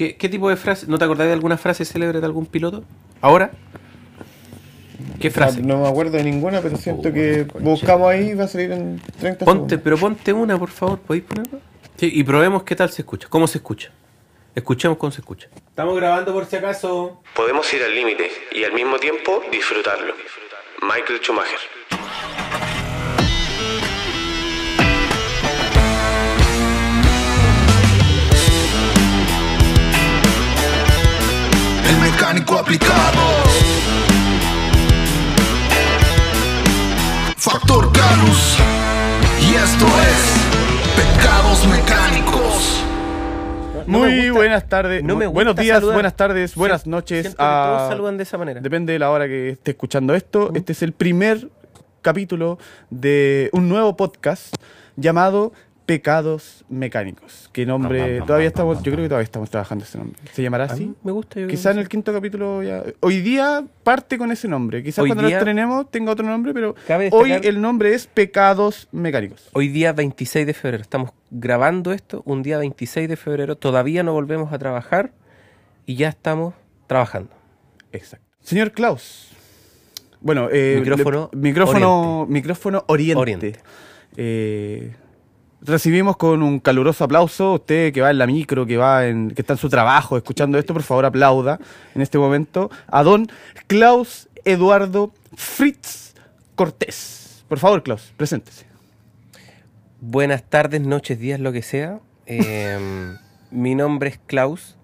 ¿Qué, qué tipo de frase? ¿No te acordás de alguna frase célebre de algún piloto? ¿Ahora? ¿Qué frase? No me acuerdo de ninguna, pero siento que buscamos ahí y va a salir en 30 Ponte, segundos. pero ponte una, por favor. ¿Podéis ponerla? Sí, y probemos qué tal se escucha. ¿Cómo se escucha? Escuchemos cómo se escucha. Estamos grabando por si acaso. Podemos ir al límite y al mismo tiempo disfrutarlo. Michael Schumacher. Mecánico aplicado. Factor Carus. Y esto es Pecados Mecánicos. No Muy gusta- buenas tardes, no buenos días, saludar. buenas tardes, buenas Siento- noches. siento que todos a- saludan de esa manera. Depende de la hora que esté escuchando esto. Este es el primer capítulo de un nuevo podcast llamado Pecados Mecánicos. ¿Qué nombre? Pam, pam, pam, todavía estamos, yo creo que todavía estamos trabajando ese nombre. ¿Se llamará así? me gusta. yo creo Quizá en el quinto capítulo ya. Hoy día parte con ese nombre. Quizás Hoy cuando lo día- estrenemos tenga otro nombre, pero Cabe hoy el nombre es Pecados Mecánicos. Hoy día 26 de febrero. Estamos grabando esto un día 26 de febrero. Todavía no volvemos a trabajar y ya estamos trabajando. Exacto. Señor Klaus. Bueno, eh, Micrófono le- micrófono, micrófono oriente. Oriente. Eh, recibimos con un caluroso aplauso. Usted que va en la micro, que va en, que está en su trabajo escuchando esto, por favor aplauda en este momento a don Klaus Eduardo Fritz Cortés. Por favor, Klaus, preséntese. Buenas tardes, noches, días, lo que sea. Eh, mi nombre es Klaus.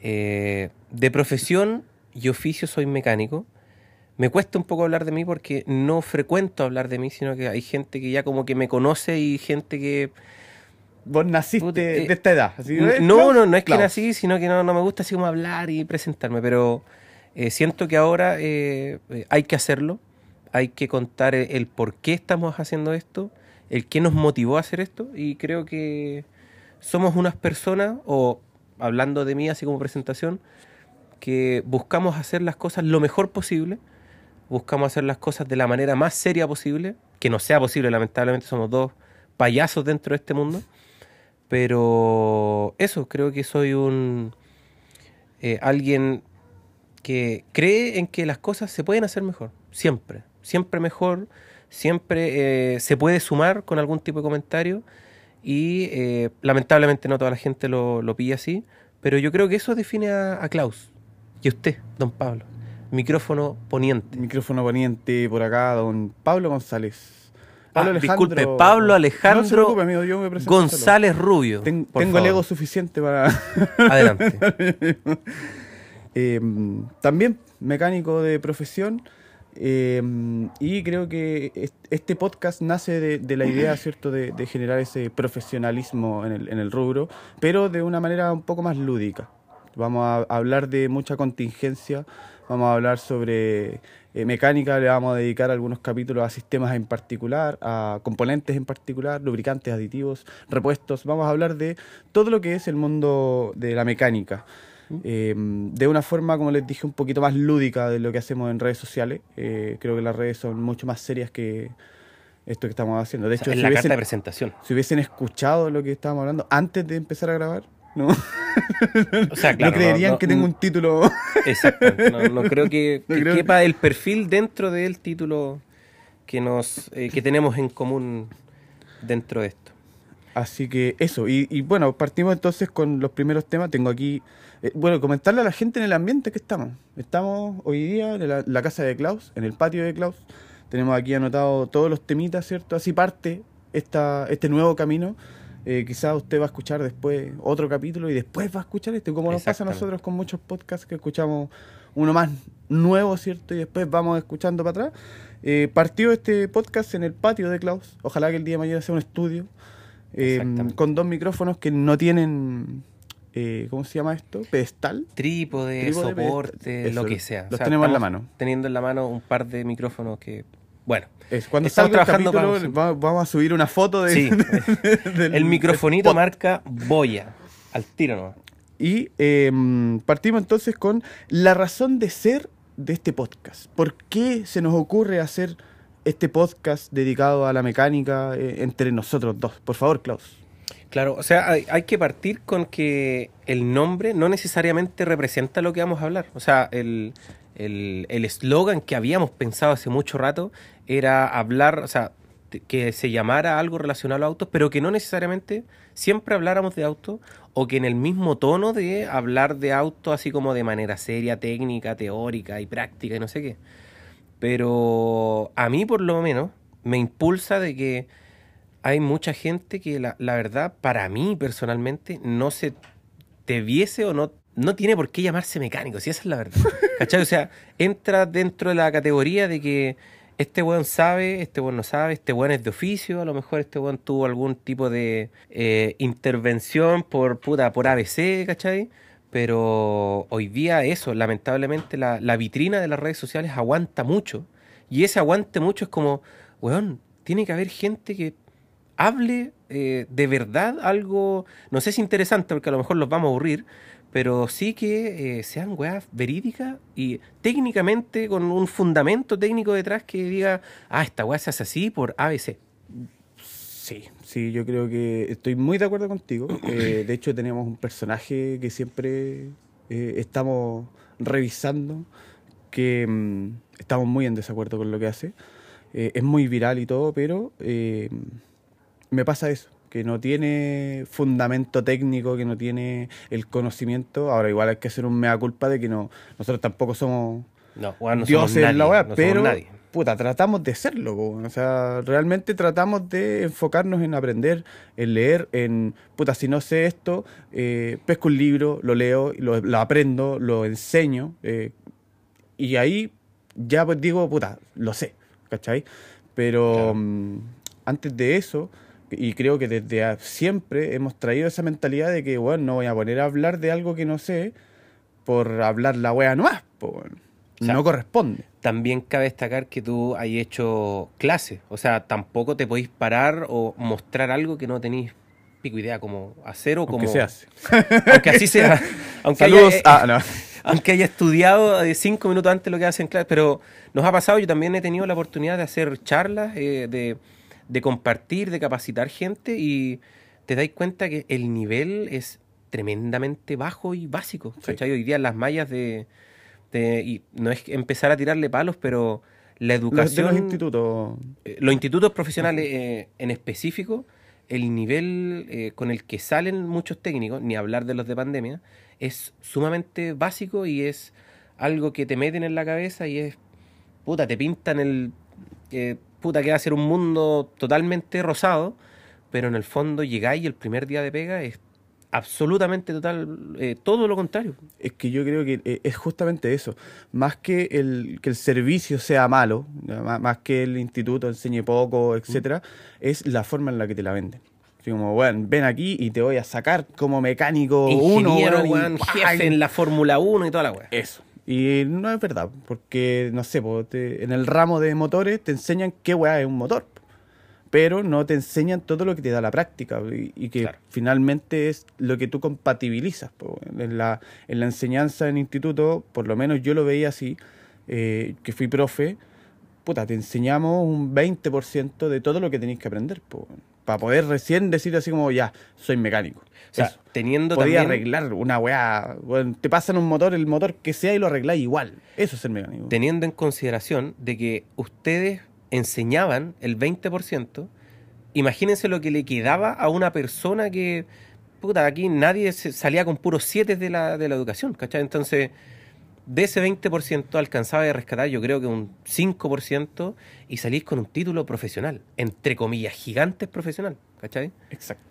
Eh, de profesión y oficio soy mecánico. Me cuesta un poco hablar de mí porque no frecuento hablar de mí, sino que hay gente que ya como que me conoce y gente que... Vos naciste Puta, eh, de esta edad. ¿eh, No, no, no es que nací, sino que no, no me gusta así como hablar y presentarme, pero eh, siento que ahora eh, hay que hacerlo, hay que contar el, el por qué estamos haciendo esto, el qué nos motivó a hacer esto, y creo que somos unas personas, o hablando de mí así como presentación, que buscamos hacer las cosas lo mejor posible, buscamos hacer las cosas de la manera más seria posible, que no sea posible, lamentablemente somos dos payasos dentro de este mundo. Pero eso, creo que soy un eh, alguien que cree en que las cosas se pueden hacer mejor, siempre, siempre mejor, siempre eh, se puede sumar con algún tipo de comentario y eh, lamentablemente no toda la gente lo, lo pilla así, pero yo creo que eso define a, a Klaus y a usted, don Pablo, micrófono poniente. Micrófono poniente por acá, don Pablo González. Ah, disculpe, Pablo Alejandro No se preocupe, amigo, yo me solo. González Rubio. Ten- tengo el ego suficiente para. Adelante. Eh, también mecánico de profesión. eh, y creo que est- este podcast nace de, de la idea, ¿cierto?, de, de generar ese profesionalismo en el, en el rubro, pero de una manera un poco más lúdica. Vamos a hablar de mucha contingencia, vamos a hablar sobre eh, mecánica, le vamos a dedicar algunos capítulos a sistemas en particular, a componentes en particular, lubricantes, aditivos, repuestos. Vamos a hablar de todo lo que es el mundo de la mecánica. Eh, de una forma, como les dije, un poquito más lúdica de lo que hacemos en redes sociales. Eh, creo que las redes son mucho más serias que esto que estamos haciendo. De O hecho, si la carta hubiesen, de presentación. si hubiesen escuchado lo que estábamos hablando antes de empezar a grabar, no, O sea, claro, no creerían no- que tengo un título. Exacto. No, no creo que creo- quepa el perfil dentro del título que nos eh, que tenemos en común dentro de esto. Así que eso, y, y bueno, partimos entonces con los primeros temas. Tengo aquí, eh, bueno, comentarle a la gente en el ambiente que estamos. Estamos hoy día en la, la casa de Klaus, en el patio de Klaus. Tenemos aquí anotado todos los temitas, ¿cierto? Así parte esta, este nuevo camino. Eh, quizás usted va a escuchar después otro capítulo y después va a escuchar este, como nos pasa a nosotros con muchos podcasts que escuchamos uno más nuevo, ¿cierto? Y después vamos escuchando para atrás. Eh, partió este podcast en el patio de Klaus. Ojalá que el día de mañana sea un estudio. eh, con dos micrófonos que no tienen, eh, ¿cómo se llama esto? Pedestal. Trípode, Trípode, soporte, eso, lo que sea. los tenemos en la mano. Teniendo en la mano un par de micrófonos que, bueno, Es, cuando Estamos trabajando capítulo, para- va- vamos a subir una foto de, Sí. del- el microfonito marca Boya, al tiro nomás. Y eh, partimos entonces con la razón de ser de este podcast. ¿Por qué se nos ocurre hacer este podcast dedicado a la mecánica eh, entre nosotros dos? Por favor, Klaus. Claro, o sea, hay, hay que partir con que el nombre no necesariamente representa lo que vamos a hablar. O sea, el el eslogan que habíamos pensado hace mucho rato era hablar, o sea, que se llamara algo relacionado a autos, pero que no necesariamente siempre habláramos de autos o que en el mismo tono de hablar de autos así como de manera seria, técnica, teórica y práctica y no sé qué. Pero a mí por lo menos me impulsa de que hay mucha gente que la, la verdad, para mí personalmente, no se debiese o no, no tiene por qué llamarse mecánico, si esa es la verdad. ¿Cachai? O sea, entra dentro de la categoría de que este weón sabe, este weón no sabe, este weón es de oficio, a lo mejor este weón tuvo algún tipo de eh, intervención por puta, por ABC, ¿cachai? Pero hoy día eso, lamentablemente, la, la vitrina de las redes sociales aguanta mucho. Y ese aguante mucho es como, weón, tiene que haber gente que hable eh, de verdad algo, no sé si interesante, porque a lo mejor los vamos a aburrir, pero sí que eh, sean weas verídicas y técnicamente con un fundamento técnico detrás que diga, ah, esta wea se hace así por ABC. Sí, sí, yo creo que estoy muy de acuerdo contigo. Eh, de hecho, tenemos un personaje que siempre eh, estamos revisando, que mm, estamos muy en desacuerdo con lo que hace. Es muy viral y todo, pero me pasa eso, que no tiene fundamento técnico, que no tiene el conocimiento. Ahora, igual hay que hacer un mea culpa de que no, nosotros tampoco somos No, weón, no dioses somos en la no somos pero puta, tratamos de serlo, po, o sea, realmente tratamos de enfocarnos en aprender, en leer, en, puta, si no sé esto, eh, pesco un libro, lo leo, lo, lo aprendo, lo enseño, eh, y ahí ya pues digo, puta, lo sé, ¿cachai? Pero Claro. mm, antes de eso, y creo que desde siempre hemos traído esa mentalidad de que, bueno, no voy a poner a hablar de algo que no sé por hablar la wea nomás, po, weón. O sea, no corresponde. También cabe destacar que tú has hecho clases, o sea, tampoco te podéis parar o mostrar algo que no tenéis pico idea cómo hacer o Aunque cómo... se hace. Aunque así sea. Aunque Saludos. haya, no. aunque haya estudiado eh, cinco minutos antes lo que hacen clases, pero nos ha pasado, yo también he tenido la oportunidad de hacer charlas, eh, de, de compartir, de capacitar gente y te dais cuenta que el nivel es tremendamente bajo y básico. Sí. Hoy día las mallas de, de- Y no es empezar a tirarle palos, pero la Los, de educación... los institutos. Eh, los institutos profesionales eh, en específico, el nivel eh, con el que salen muchos técnicos, ni hablar de los de pandemia, es sumamente básico y es algo que te meten en la cabeza y es, puta, te pintan el, eh, puta, que va a ser un mundo totalmente rosado, pero en el fondo llegáis y el primer día de pega es absolutamente total, eh, todo lo contrario. Es que yo creo que eh, es justamente eso. Más que el, que el servicio sea malo, más que el instituto enseñe poco, etcétera, es la forma en la que te la venden. Así como, bueno, ven aquí y te voy a sacar como mecánico uno, Ingeniero, weón, y weón, ¡pah! jefe en la Fórmula 1 y toda la weá. Eso. Y no es verdad, porque, no sé, po, te- en el ramo de motores te enseñan qué weá es un motor, pero no te enseñan todo lo que te da la práctica y, y que Claro. finalmente es lo que tú compatibilizas. po. En, la, en la enseñanza en instituto, por lo menos yo lo veía así, eh, que fui profe, puta, te enseñamos un 20% de todo lo que tenéis que aprender, para poder recién decir así como, ya, soy mecánico. O sea, Eso. teniendo Podía también... arreglar una weá. bueno, te pasan un motor, el motor que sea y lo arregláis igual. Eso es el mecánico. teniendo en consideración de que ustedes enseñaban el 20%, imagínense lo que le quedaba a una persona que, puta, aquí nadie salía con puros 7 de la, de la educación, ¿cachai? Entonces, de ese 20% alcanzaba a rescatar yo creo que un 5% y salís con un título profesional, entre comillas, gigantes profesional, ¿cachai? Exacto.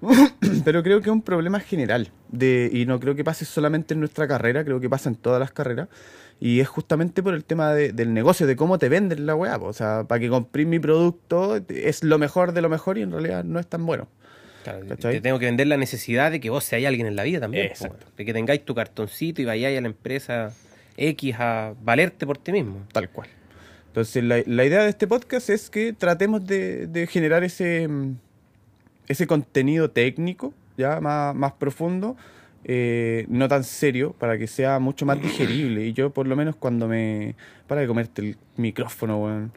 Pero creo que es un problema general. De, y no creo que pase solamente en nuestra carrera, creo que pasa en todas las carreras. Y es justamente por el tema de- del negocio, de cómo te venden la weá. O sea, para que compré mi producto es lo mejor de lo mejor y en realidad no es tan bueno. Claro, ¿Cachai? te tengo que vender la necesidad de que vos seáis alguien en la vida también. po, de que tengáis tu cartoncito y vayáis a la empresa X a valerte por ti mismo. Tal cual. Entonces, la, la idea de este podcast es que tratemos de, de generar ese, ese contenido técnico, ya más, más profundo, eh, no tan serio, para que sea mucho más digerible. Y yo, por lo menos, cuando me. Para de comerte el micrófono, weón.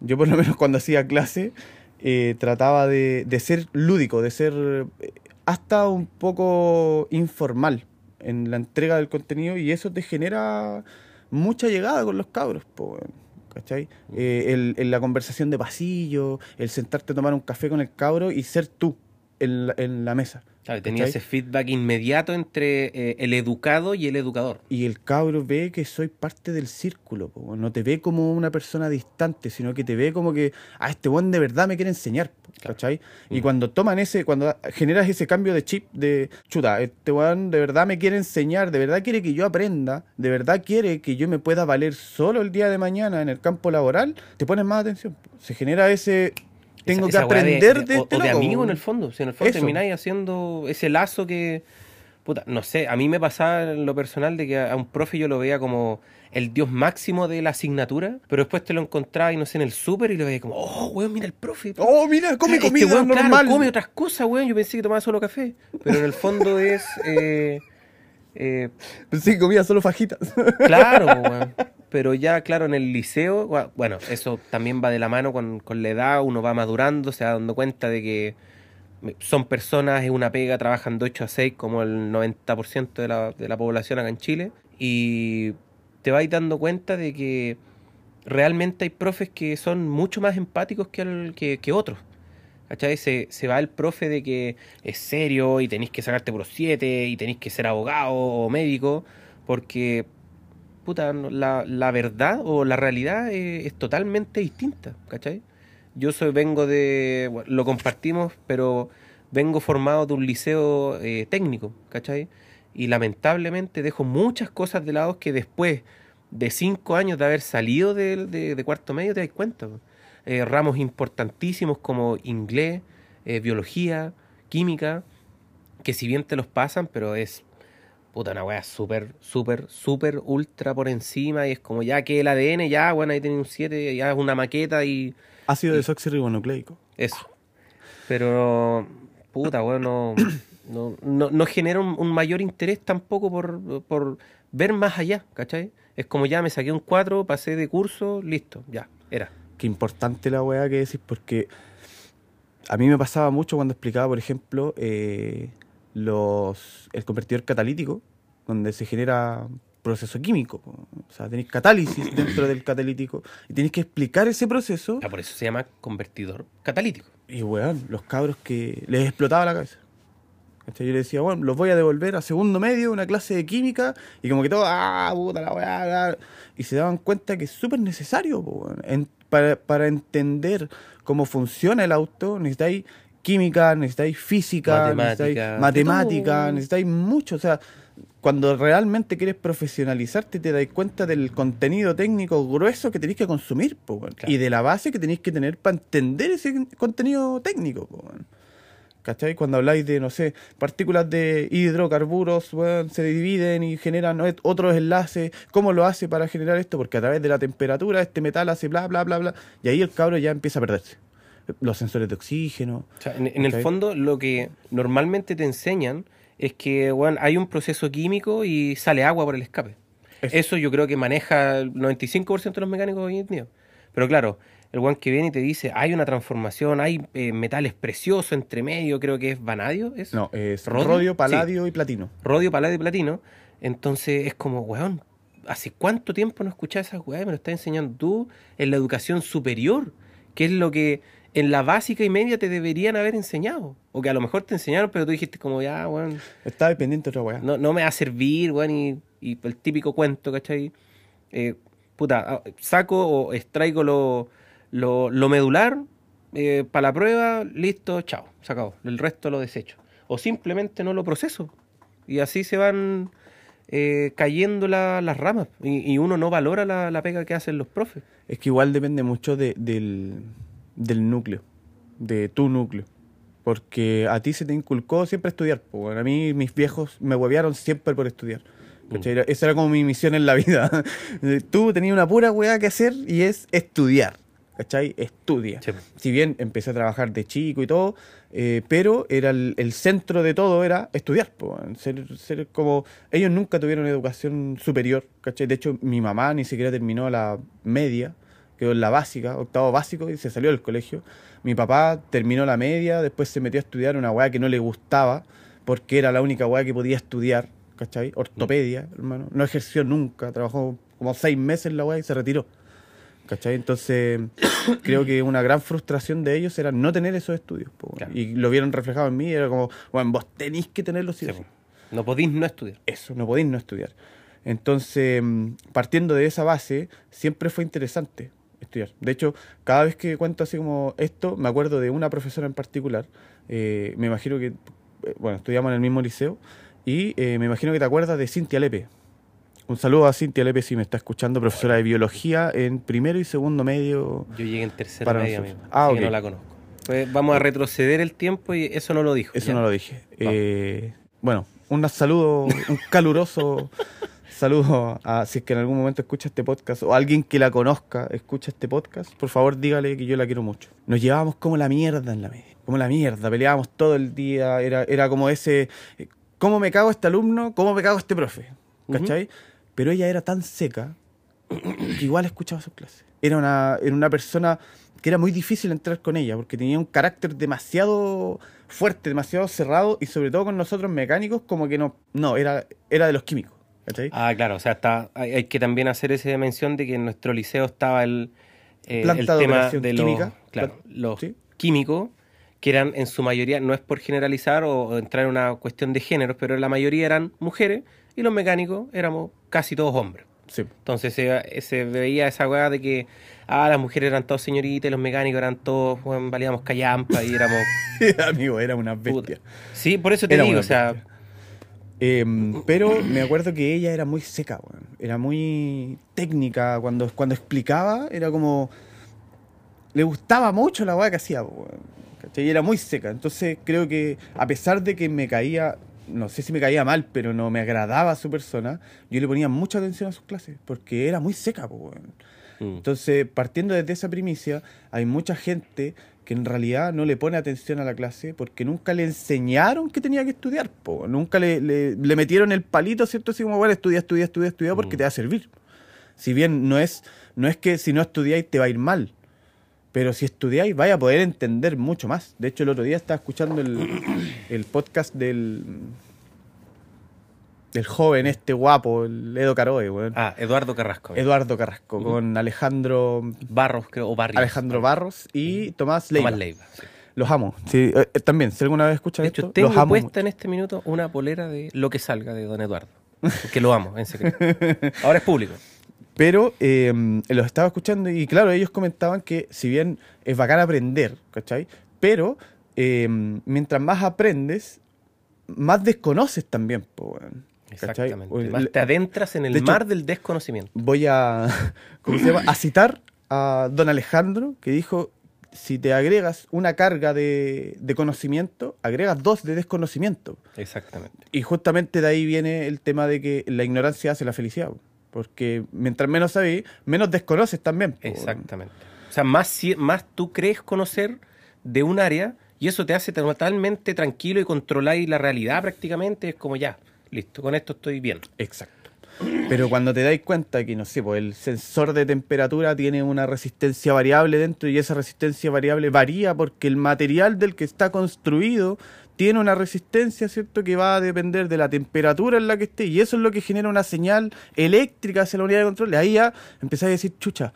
Yo, por lo menos, cuando hacía clase, eh, trataba de, de ser lúdico, de ser eh, hasta un poco informal en la entrega del contenido y eso te genera mucha llegada con los cabros, po, weón, ¿cachai? Eh, el- en la conversación de pasillo, el sentarte a tomar un café con el cabro y ser tú en la, en la mesa. Claro, tenía ese feedback inmediato entre eh, el educado y el educador. Y el cabro ve que soy parte del círculo, po, no te ve como una persona distante, sino que te ve como que, ah, este buen de verdad me quiere enseñar, ¿cachai? Y cuando toman ese, cuando generas ese cambio de chip de, chuta, este weón de verdad me quiere enseñar, de verdad quiere que yo aprenda, de verdad quiere que yo me pueda valer solo el día de mañana en el campo laboral, te pones más atención. po. Se genera ese, tengo Esa- que esa aprender de, o, este o de amigo en weón. el fondo. Si en el fondo Eso. termináis haciendo ese lazo que. Puta, no sé, a mí me pasaba en lo personal de que a a un profe yo lo veía como el dios máximo de la asignatura, pero después te lo encontraba y no sé, en el súper y lo veía como, oh, weón, mira el profe. Oh, mira, come Este comida weón, claro, normal. come otras cosas, weón. Yo pensé que tomaba solo café. Pero en el fondo es. eh, eh, Pensé que comía solo fajitas. Claro, pero ya, claro, en el liceo, bueno, eso también va de la mano con, con la edad, uno va madurando, se va dando cuenta de que son personas, es una pega, trabajan de 8 a 6 como el 90% de la, de la población acá en Chile, y te vas dando cuenta de que realmente hay profes que son mucho más empáticos que, el- que, que otros. ¿Cachai? Se, se va el profe de que es serio y tenéis que sacarte por 7 y tenéis que ser abogado o médico, porque puta, la, la verdad o la realidad eh, es, totalmente distinta, ¿cachai? Yo soy, vengo de, lo compartimos, pero vengo formado de un liceo eh, técnico, ¿cachai? Y lamentablemente dejo muchas cosas de lado que después de cinco años de haber salido de, de- cuarto medio te das cuenta. Eh, ramos importantísimos como inglés, eh, biología, química, que si bien te los pasan, pero es puta una weá súper, súper, súper ultra por encima y es como ya que el ADN, ya, bueno, ahí tiene un 7, ya es una maqueta y Ácido desoxirribonucleico. eso. Pero, puta, bueno, no, no, no genera un, un mayor interés tampoco por, por ver más allá, ¿cachai? Es como ya me saqué un 4, pasé de curso, listo, ya, era. Qué importante la weá que decís, porque a mí me pasaba mucho cuando explicaba, por ejemplo, eh, los, el convertidor catalítico, donde se genera proceso químico. O sea, tenéis catálisis dentro del catalítico y tenéis que explicar ese proceso. Ah, por eso se llama convertidor catalítico. Y weón, los cabros que les explotaba la cabeza. ¿Cachai? Yo le decía, bueno, los voy a devolver a segundo medio, una clase de química, y como que todo, ah, puta la weá, la-". y se daban cuenta que es súper necesario, po. En- para, para entender cómo funciona el auto, necesitáis química, necesitáis física, Matemática, necesitáis matemática, necesitáis mucho, o sea, cuando realmente quieres profesionalizarte te dais cuenta del contenido técnico grueso que tenéis que consumir, po, weón. Claro. y de la base que tenéis que tener para entender ese contenido técnico. po. ¿Cachai? Cuando habláis de, no sé, partículas de hidrocarburos, se dividen y generan ot- otros enlaces. ¿Cómo lo hace para generar esto? Porque a través de la temperatura este metal hace bla, bla, bla, bla. Y ahí el cabro ya empieza a perderse. Los sensores de oxígeno. O sea, en, en el fondo, lo que normalmente te enseñan es que bueno, hay un proceso químico y sale agua por el escape. Eso. Eso, yo creo que maneja el 95% de los mecánicos hoy en día. Pero claro, el one que viene y te dice, hay una transformación, hay eh, metales preciosos entre medio, creo que es vanadio, ¿es? No, es ¿Rodio? rodio, Sí. paladio y platino. rodio, paladio y platino. Entonces es como, weón, ¿hace cuánto tiempo no escuchás esas weas? Me lo estás enseñando tú en la educación superior, que es lo que en la básica y media te deberían haber enseñado. O que a lo mejor te enseñaron, pero tú dijiste como, ya, weón, Estaba dependiente de otra weá. no, no me va a servir, weón, y, y el típico cuento, ¿cachai? Eh, puta, ah, saco o extraigo lo, lo, lo medular para la prueba, listo, chao, se acabó. El resto lo desecho. O simplemente no lo proceso. Y así se van eh, cayendo la- las ramas. Y, y uno no valora la, la pega que hacen los profes. Es que igual depende mucho de- del, del núcleo, de tu núcleo. Porque a ti se te inculcó siempre estudiar. weón. a mí mis viejos me huevearon siempre por estudiar. Era- Esa era como mi misión en la vida. Tú tenías una pura weá que hacer y es estudiar. ¿Cachai? Estudia. Sí. Si bien empecé a trabajar de chico y todo, eh, pero era el, el centro de todo era estudiar. po, weón. ser, ser como... Ellos nunca tuvieron educación superior. ¿cachai? De hecho, mi mamá ni siquiera terminó la media quedó en la básica, octavo básico, y se salió del colegio. Mi papá terminó la media, después se metió a estudiar una weá que no le gustaba, porque era la única weá que podía estudiar, ¿cachai? Ortopedia, hermano. No ejerció nunca, trabajó como seis meses en la weá y se retiró. ¿Cachai? Entonces, creo que una gran frustración de ellos era no tener esos estudios. po, Claro. Y lo vieron reflejado en mí, era como, bueno, vos tenéis que tenerlos sí Sí. No podéis no estudiar. Eso, no podéis no estudiar. Entonces, partiendo de esa base, siempre fue interesante estudiar. De hecho, cada vez que cuento así como esto, me acuerdo de una profesora en particular. eh, me imagino que, eh, bueno, estudiamos en el mismo liceo, y eh, me imagino que te acuerdas de Cintia Lepe. Un saludo a Cintia Lepe si me está escuchando, profesora de biología en primero y segundo medio. Yo llegué en media, nosotros. amigo. Ah, así que no la conozco. Pues vamos a retroceder el tiempo y eso no lo dijo. Eso ¿ya? no lo dije. Eh, bueno, un saludo, un caluroso saludo a si es que en algún momento escucha este podcast o alguien que la conozca escucha este podcast, por favor dígale que yo la quiero mucho. Nos llevábamos como la mierda en la media, como la mierda, peleábamos todo el día, era, era como ese, eh, ¿cómo me cago este alumno? ¿Cómo me cago este profe? ¿Cachai? Pero ella era tan seca que igual escuchaba sus clases. Era una, era una persona que era muy difícil entrar con ella porque tenía un carácter demasiado fuerte, demasiado cerrado y sobre todo con nosotros mecánicos como que no, no, era, era de los químicos. ¿cachai? Ah, claro, o sea, está, hay, hay que también hacer esa mención de que en nuestro liceo estaba el, eh, el de tema de los, química. claro, los ¿sí? químicos, que eran en su mayoría, no es por generalizar o, o entrar en una cuestión de géneros, pero la mayoría eran mujeres y los mecánicos éramos casi todos hombres. Sí. Entonces se, se veía esa weá de que ah, las mujeres eran todas señoritas y los mecánicos eran todos, bueno, valíamos callampa y éramos... Amigo, era una bestia. Sí, por eso te Era digo, o sea. Em, pero me acuerdo que ella era muy seca, weón. era muy técnica. Cuando, cuando explicaba, era como. Le gustaba mucho la weá que hacía, weón, ¿cachai? Y era muy seca. Entonces creo que, a pesar de que me caía, no sé si me caía mal, pero no me agradaba su persona, yo le ponía mucha atención a sus clases, porque era muy seca, mm, Entonces, partiendo desde esa primicia, hay mucha gente que en realidad no le pone atención a la clase porque nunca le enseñaron que tenía que estudiar, po. nunca le, le- le metieron el palito, ¿cierto? Así como, bueno, estudia, estudia, estudia, estudia porque Mm. te va a servir. Si bien no es, no es que si no estudiáis te va a ir mal, pero si estudiáis vais a poder entender mucho más. De hecho, el otro día estaba escuchando el, el podcast del, del joven este guapo, el Edo Caroe, weón. ah, Eduardo Carrasco. Eduardo Carrasco, con Alejandro Barros, creo, o Barrios. Alejandro Barros y Tomás Leiva. Tomás Leiva. sí. Los amo. Sí, eh, eh, también, si alguna vez escuchan De esto, hecho, tengo los amo. puesta en este minuto una polera de lo que salga de Don Eduardo. Que lo amo, en secreto. Ahora es público. Pero eh, los estaba escuchando y claro, ellos comentaban que si bien es bacán aprender, ¿cachai? Pero eh, mientras más aprendes, más desconoces también. Exactamente. O- Más te adentras en el de hecho- mar del desconocimiento. voy a, ¿cómo se llama? a citar a don Alejandro, que dijo, si te agregas una carga de, de conocimiento, agregas dos de desconocimiento. Exactamente. Y justamente de ahí viene el tema de que la ignorancia hace la felicidad. po. Porque mientras menos sabes, menos desconoces también. Exactamente. O sea, más, más tú crees conocer de un área y eso te hace totalmente tranquilo y controláis la realidad prácticamente. Es como ya, listo, con esto estoy bien. Exacto. Pero cuando te dais cuenta que, no sé, pues el sensor de temperatura tiene una resistencia variable dentro y esa resistencia variable varía porque el material del que está construido tiene una resistencia, ¿cierto? Que va a depender de la temperatura en la que esté y eso es lo que genera una señal eléctrica hacia la unidad de control. Ahí ya empezás a decir, chucha,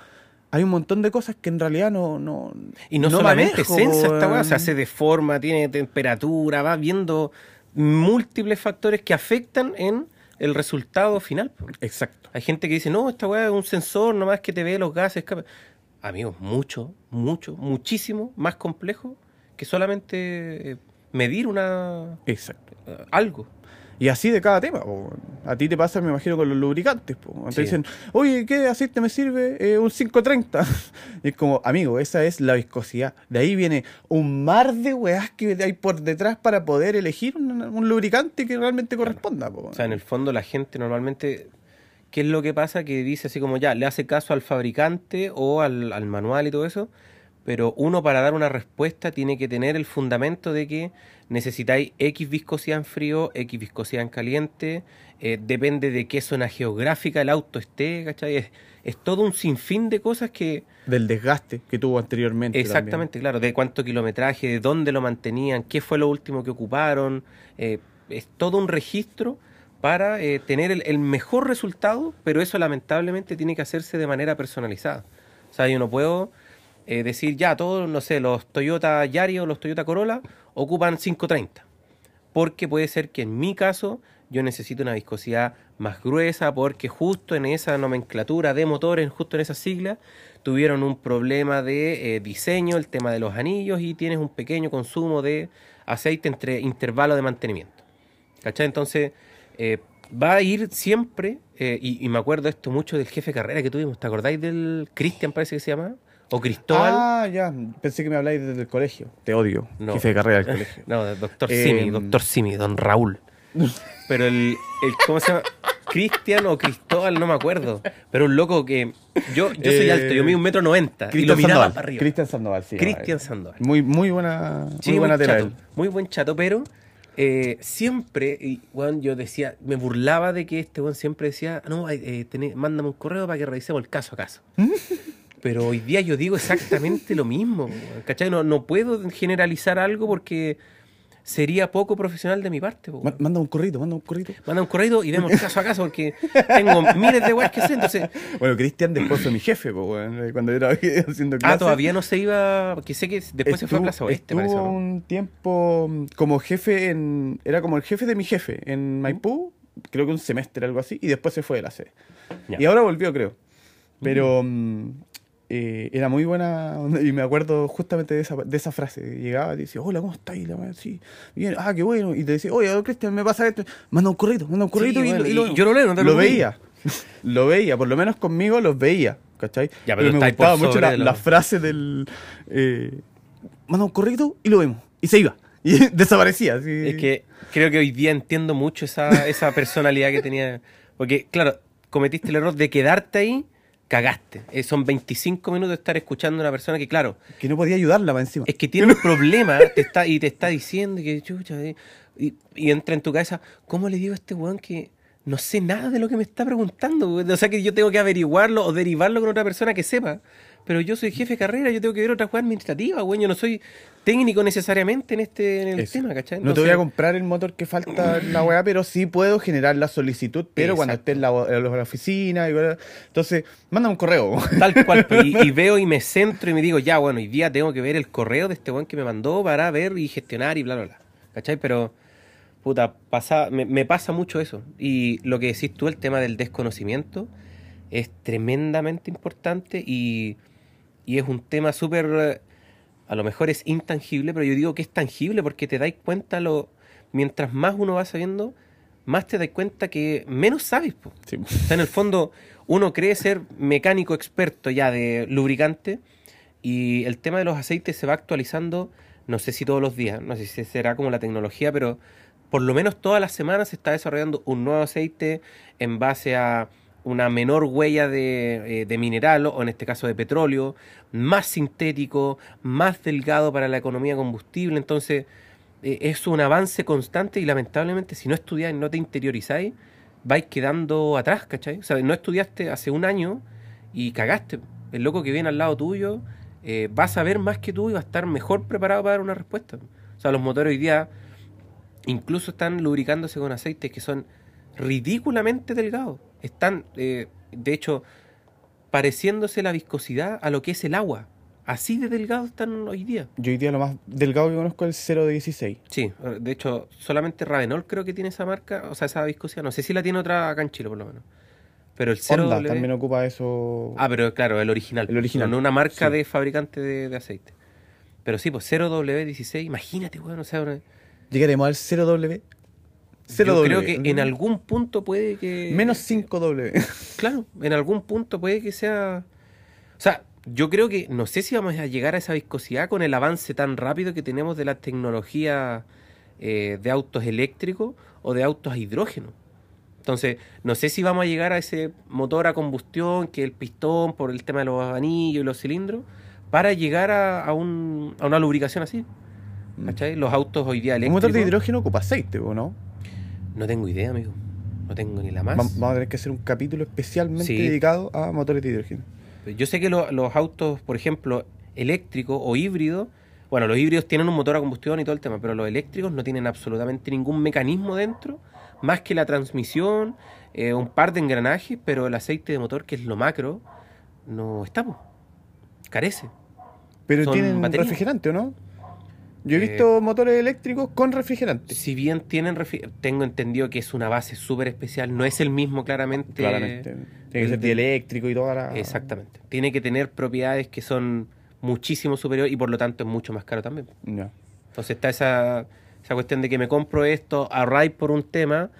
hay un montón de cosas que en realidad no... no Y no, solamente manejo, sensa esta weá, weón. se hace de forma, tiene temperatura, va viendo múltiples factores que afectan en el resultado final. Exacto. Hay gente que dice, no, esta weá es un sensor nomás que te ve los gases. escapa". Amigos, mucho, mucho, muchísimo más complejo que solamente eh, medir una Exacto. eh, algo. Y así de cada tema. po. A ti te pasa, me imagino, con los lubricantes. po. Te dicen, oye, ¿qué aceite me sirve? Eh, un 530. y es como, amigo, esa es la viscosidad. De ahí viene un mar de weás que hay por detrás para poder elegir un, un lubricante que realmente corresponda. po. O sea, en el fondo la gente normalmente, ¿qué es lo que pasa? Que dice así como ya, le hace caso al fabricante o al, al manual y todo eso, pero uno para dar una respuesta tiene que tener el fundamento de que necesitáis X viscosidad en frío, X viscosidad en caliente, eh, depende de qué zona geográfica el auto esté, ¿cachai? Es, es todo un sinfín de cosas que... Del desgaste que tuvo anteriormente. Exactamente, claro, de cuánto kilometraje, de dónde lo mantenían, qué fue lo último que ocuparon, eh, es todo un registro para eh, tener el, el mejor resultado, pero eso lamentablemente tiene que hacerse de manera personalizada. O sea, yo no puedo eh, decir ya todos, no sé, los Toyota Yaris o los Toyota Corolla ocupan 530. Porque puede ser que en mi caso yo necesito una viscosidad más gruesa porque justo en esa nomenclatura de motores, justo en esa sigla, tuvieron un problema de eh, diseño, el tema de los anillos y tienes un pequeño consumo de aceite entre intervalo de mantenimiento. ¿Cachai? Entonces eh, va a ir siempre, y, y me acuerdo esto mucho del jefe de carrera que tuvimos, ¿te acordáis del Cristian parece que se llama? O Cristóbal. Ah, ya. Pensé que me habláis desde el colegio. Te odio. No. Jefe de carrera del colegio. No, doctor Eh, Simi, doctor Simi, don Raúl. Pero el, el ¿cómo se llama? Cristian o Cristóbal, no me acuerdo. Pero un loco que. Yo, yo soy Eh, alto, yo mido un metro noventa. Y lo miraba Sandoval. para arriba. Cristian Sandoval, sí. Cristian ah, Sandoval. Muy, muy buena, Sí, muy buena tela chato, muy buen chato, pero eh, siempre, y, weón, yo decía, me burlaba de que este weón siempre decía, no, eh, tené- mándame un correo para que revisemos el caso a caso. pero hoy día yo digo exactamente lo mismo, ¿cachai? No, no puedo generalizar algo porque sería poco profesional de mi parte. po. Manda un corrito, manda un corrito. Manda un correo y vemos caso a caso porque tengo miles de weas que hacer, entonces... Bueno, Cristian después fue mi jefe, cuando yo trabajé haciendo clases. Ah, todavía no se iba, porque sé que después se fue a Plaza Oeste, estuvo parece, un tiempo mm, como jefe en... Era como el jefe de mi jefe en Maipú, creo que un semestre, algo así, y después se fue de la sede. Ya. Y ahora volvió, creo. Pero mm, eh, era muy buena y me acuerdo justamente de esa, de esa frase. Llegaba y decía, hola, ¿cómo estás? Y la madre, sí, bien, ah, qué bueno. Y te decía, oye, don Cristian, me pasa esto. Manda un correo, manda un correo. Sí, y, bueno, lo- y y lo, yo lo leo, no te lo preocupes. veía. lo veía, por lo menos conmigo los veía, ¿cachai? Ya, pero me estáis por gustaba mucho la, lo- frase del... Eh, manda un correo y lo vemos. Y se iba. Y desaparecía. así. Es que creo que hoy día entiendo mucho esa, esa personalidad que tenía. Porque, claro, cometiste el error de quedarte ahí, cagaste. Eh, son 25 minutos de estar escuchando a una persona que, claro, Que no podía ayudarla para encima. es que tiene un problema te está, y te está diciendo que chucha. eh, Y, y entra en tu cabeza, ¿cómo le digo a este weón que no sé nada de lo que me está preguntando? O sea que yo tengo que averiguarlo o derivarlo con otra persona que sepa. Pero yo soy jefe de carrera, yo tengo que ver otra cosa administrativa, weón. Yo no soy técnico necesariamente en este en el Eso. tema, ¿cachai? no te voy a comprar el motor que falta en la weá, pero sí puedo generar la solicitud, pero cuando Exacto. esté en la, en la oficina. y. Entonces, manda un correo. Tal cual. Y, y veo y me centro y me digo, ya, bueno, hoy día tengo que ver el correo de este weón que me mandó para ver y gestionar y bla, bla, bla. ¿Cachai? Pero, puta, pasa, me, me pasa mucho eso. Y lo que decís tú, el tema del desconocimiento, es tremendamente importante y, y es un tema súper, a lo mejor es intangible, pero yo digo que es tangible porque te dais cuenta, lo mientras más uno va sabiendo, más te das cuenta que menos sabes. Sí. O sea, en el fondo, uno cree ser mecánico experto ya de lubricante y el tema de los aceites se va actualizando, no sé si todos los días, no sé si será como la tecnología, pero por lo menos todas las semanas se está desarrollando un nuevo aceite en base a una menor huella de, eh, de mineral, o en este caso de petróleo, más sintético, más delgado para la economía combustible. Entonces, eh, es un avance constante y lamentablemente si no estudiáis, no te interiorizáis, vais quedando atrás, ¿cachai? O sea, no estudiaste hace un año y cagaste. El loco que viene al lado tuyo eh, va a saber más que tú y va a estar mejor preparado para dar una respuesta. O sea, los motores hoy día incluso están lubricándose con aceites que son ridículamente delgados. Están, eh, de hecho, pareciéndose la viscosidad a lo que es el agua. Así de delgados están hoy día. Yo hoy día lo más delgado que conozco es el 0 de 16. Sí, de hecho, solamente Ravenol creo que tiene esa marca, o sea, esa viscosidad. No sé si la tiene otra acá en Chile, por lo menos. Pero el 0 Honda también ocupa eso. Ah, pero claro, el original. El original, No, una marca sí. de fabricante de, de aceite. Pero sí, pues 0W16, imagínate, weón, o sea, una- Llegaremos al 0W. Yo 0W. creo que en algún punto puede que... Menos 5W. Claro, en algún punto puede que sea... O sea, yo creo que no sé si vamos a llegar a esa viscosidad con el avance tan rápido que tenemos de la tecnología eh, de autos eléctricos o de autos a hidrógeno. Entonces, no sé si vamos a llegar a ese motor a combustión, que el pistón por el tema de los anillos y los cilindros, para llegar a, a un- a una lubricación así. ¿Cachai? Los autos hoy día Un eléctricos. motor de hidrógeno ocupa aceite, ¿o no? No tengo idea, amigo. No tengo ni la más. Va- Vamos a tener que hacer un capítulo especialmente Sí. dedicado a motores de hidrógeno. Yo sé que lo- los autos, por ejemplo, eléctricos o híbridos, bueno, los híbridos tienen un motor a combustión y todo el tema, pero los eléctricos no tienen absolutamente ningún mecanismo dentro, más que la transmisión, eh, un par de engranajes, pero el aceite de motor, que es lo macro, no está, carece. Pero Son tienen baterías. refrigerante, ¿o no? Yo he Eh, visto motores eléctricos con refrigerante. Si bien tienen, tengo entendido que es una base súper especial, no es el mismo claramente. Claramente. Tiene que el ser dieléctrico y toda la... Exactamente. Tiene que tener propiedades que son muchísimo superiores y por lo tanto es mucho más caro también. Ya. Entonces está esa, esa cuestión de que me compro esto a raíz por un tema,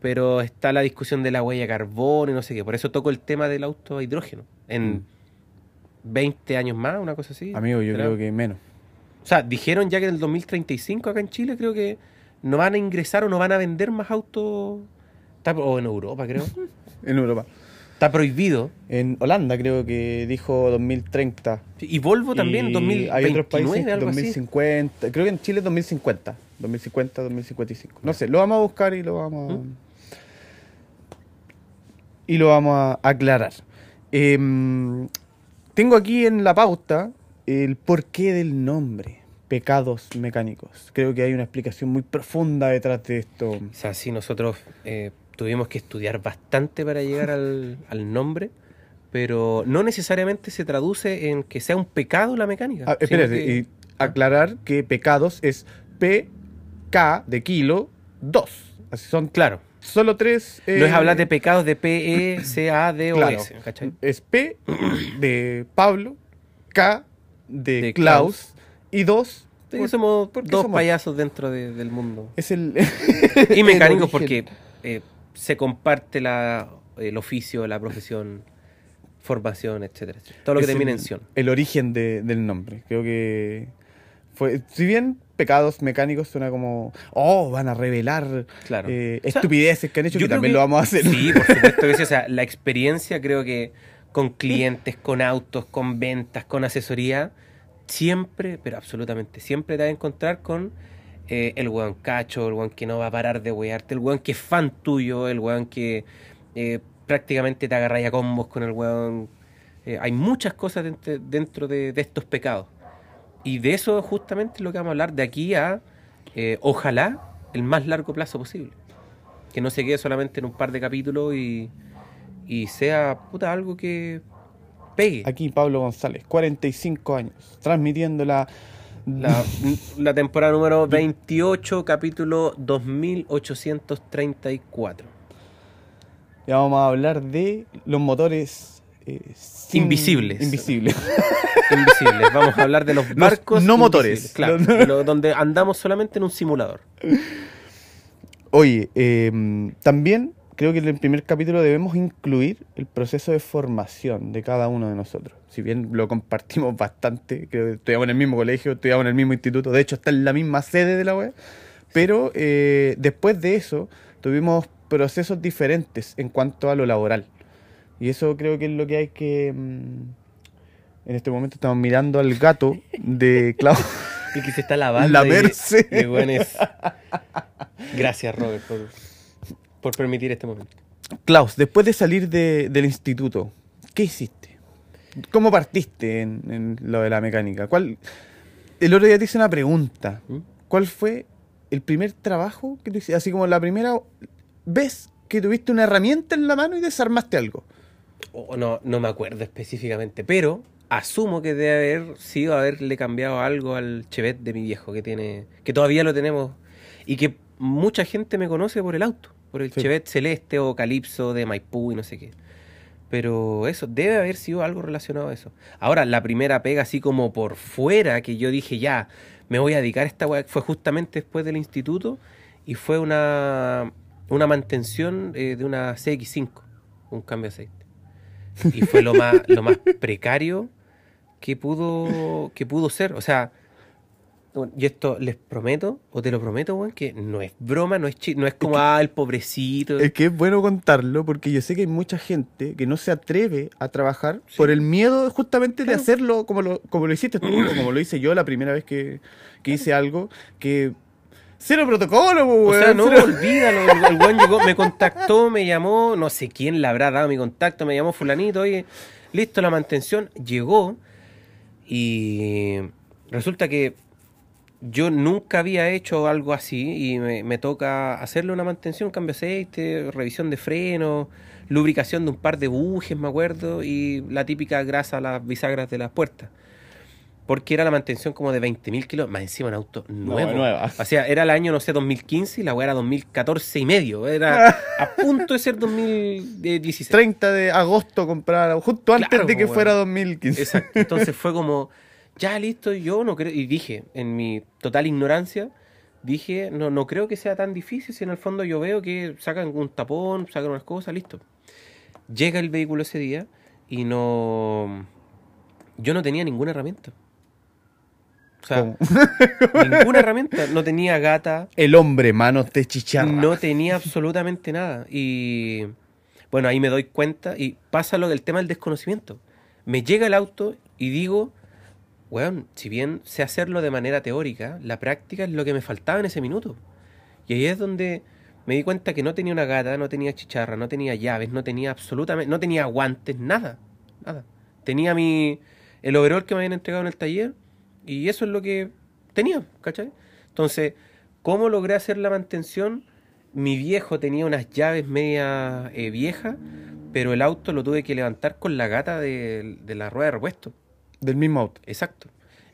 pero está la discusión de la huella de carbono y no sé qué. Por eso toco el tema del auto a hidrógeno. En 20 años más, una cosa así. Mm. Amigo, yo creo que menos. O sea, dijeron ya que en el 2035 acá en Chile creo que no van a ingresar o no van a vender más autos. O en Europa, creo. En Europa. Está prohibido. En Holanda creo que dijo 2030. Y Volvo también, Y 2029, Hay otros países algo así. 2050. Creo que en Chile es 2050. 2050, 2055. No sé, lo vamos a buscar y lo vamos a... ¿Mm? Y lo vamos a aclarar. Em, tengo aquí en la pauta el porqué del nombre. Pecados mecánicos. Creo que hay una explicación muy profunda detrás de esto. O sea, sí, nosotros eh, tuvimos que estudiar bastante para llegar al, al nombre, pero no necesariamente se traduce en que sea un pecado la mecánica. Ah, espérate, que- y aclarar que pecados es PK de kilo 2. Así son Claro, solo tres. eh, no es hablar de pecados de P-E-C-A-D-O-S, Claro. ¿cachai? Es P de Pablo, K de, De Klaus, y 2 Sí, somos dos somos- payasos dentro de- del mundo. es el. Y mecánicos porque eh, se comparte la, el oficio, la profesión, formación, etcétera. etcétera. Todo lo que termina en sion. el origen de- del nombre. Creo que fue. Si bien pecados mecánicos suena como. Oh, van a revelar Claro. eh, O sea, estupideces que han hecho, que también que- lo vamos a hacer. Sí, por supuesto que sí. O sea, la experiencia creo que con clientes, con autos, con ventas, con asesoría, siempre, pero absolutamente, siempre te vas a encontrar con eh, el weón cacho, el weón que no va a parar de wearte, el weón que es fan tuyo, el weón que eh, prácticamente te agarra a combos con el weón. Eh, hay muchas cosas dentro, dentro de, de estos pecados. Y de eso justamente es lo que vamos a hablar de aquí a, ojalá, el más largo plazo posible que no se quede solamente en un par de capítulos y, y sea puta algo que pegue. Aquí Pablo González, 45 años, transmitiendo la. La, la temporada número 28, capítulo 2834. Ya vamos a hablar de los motores eh, sin- Invisibles. Invisibles. Invisibles. Vamos a hablar de los barcos. no motores. Claro, lo- donde andamos solamente en un simulador. Oye, eh, también creo que en el primer capítulo debemos incluir el proceso de formación de cada uno de nosotros. Si bien lo compartimos bastante, creo que estudiamos en el mismo colegio, estudiamos en el mismo instituto, de hecho está en la misma sede de la web, pero eh, después de eso tuvimos procesos diferentes en cuanto a lo laboral. Y eso creo que es lo que hay que... mm, en este momento estamos mirando al gato de Claudio. Y que se está lavando. La y- y bueno, es- Gracias, Robert, por, por permitir este momento. Klaus, después de salir de- del instituto, ¿qué hiciste? ¿Cómo partiste en, en lo de la mecánica? ¿Cuál, el otro día te hice una pregunta. ¿Mm? ¿Cuál fue el primer trabajo que tú hiciste? Así como la primera vez que tuviste una herramienta en la mano y desarmaste algo. O no, no me acuerdo específicamente, pero asumo que debe haber sido haberle cambiado algo al Chevet de mi viejo, que tiene, que todavía lo tenemos, y que mucha gente me conoce por el auto, por el Sí. Chevet Celeste o Calypso de Maipú y no sé qué. Pero eso, debe haber sido algo relacionado a eso. Ahora, la primera pega así como por fuera, que yo dije ya, me voy a dedicar a esta weá, fue justamente después del instituto, y fue una, una mantención eh, de una CX5, un cambio de aceite y fue lo más lo más precario que pudo que pudo ser o sea y esto les prometo, o te lo prometo, weón, que no es broma, no es, chi- no es como, ah, el pobrecito. Es que es bueno contarlo porque yo sé que hay mucha gente que no se atreve a trabajar por el miedo justamente de hacerlo como lo, como lo hiciste tú, como lo hice yo la primera vez que, que hice algo, que cero protocolo, po, O sea, weón, no, cero- olvídalo. El, el weón llegó, me contactó, me llamó, no sé quién le habrá dado mi contacto, me llamó fulanito, oye, listo la mantención, llegó y resulta que yo nunca había hecho algo así y me, me toca hacerle una mantención, cambio de aceite, revisión de freno, lubricación de un par de bujes, me acuerdo, y la típica grasa a las bisagras de las puertas. Porque era la mantención como de 20.000 kilos, más encima un auto nuevo. nueva. O sea, era el año, no sé, 2015 y la weá era 2014 y medio. Era a punto de ser 2016. 30 de agosto comprar justo antes Claro, de que po, fuera weón. 2015. Exacto. Entonces fue como, ya listo, yo no creo. Y dije, en mi total ignorancia, dije, no, no creo que sea tan difícil si en el fondo yo veo que sacan un tapón, sacan unas cosas, listo. Llega el vehículo ese día y no. Yo no tenía ninguna herramienta. O sea, ninguna herramienta. No tenía gata, El hombre, manos de chicharra. no tenía absolutamente nada. Y bueno, ahí me doy cuenta y pasa lo del tema del desconocimiento. Me llega el auto y digo, weón, si bien sé hacerlo de manera teórica, la práctica es lo que me faltaba en ese minuto. Y ahí es donde me di cuenta que no tenía una gata, no tenía chicharra, no tenía llaves, no tenía absolutamente, no tenía guantes, nada, nada. Tenía mi, el overall que me habían entregado en el taller y eso es lo que tenía, ¿cachai? Entonces, ¿cómo logré hacer la mantención? Mi viejo tenía unas llaves media eh, viejas, pero el auto lo tuve que levantar con la gata de, de la rueda de repuesto. Del mismo auto. Exacto.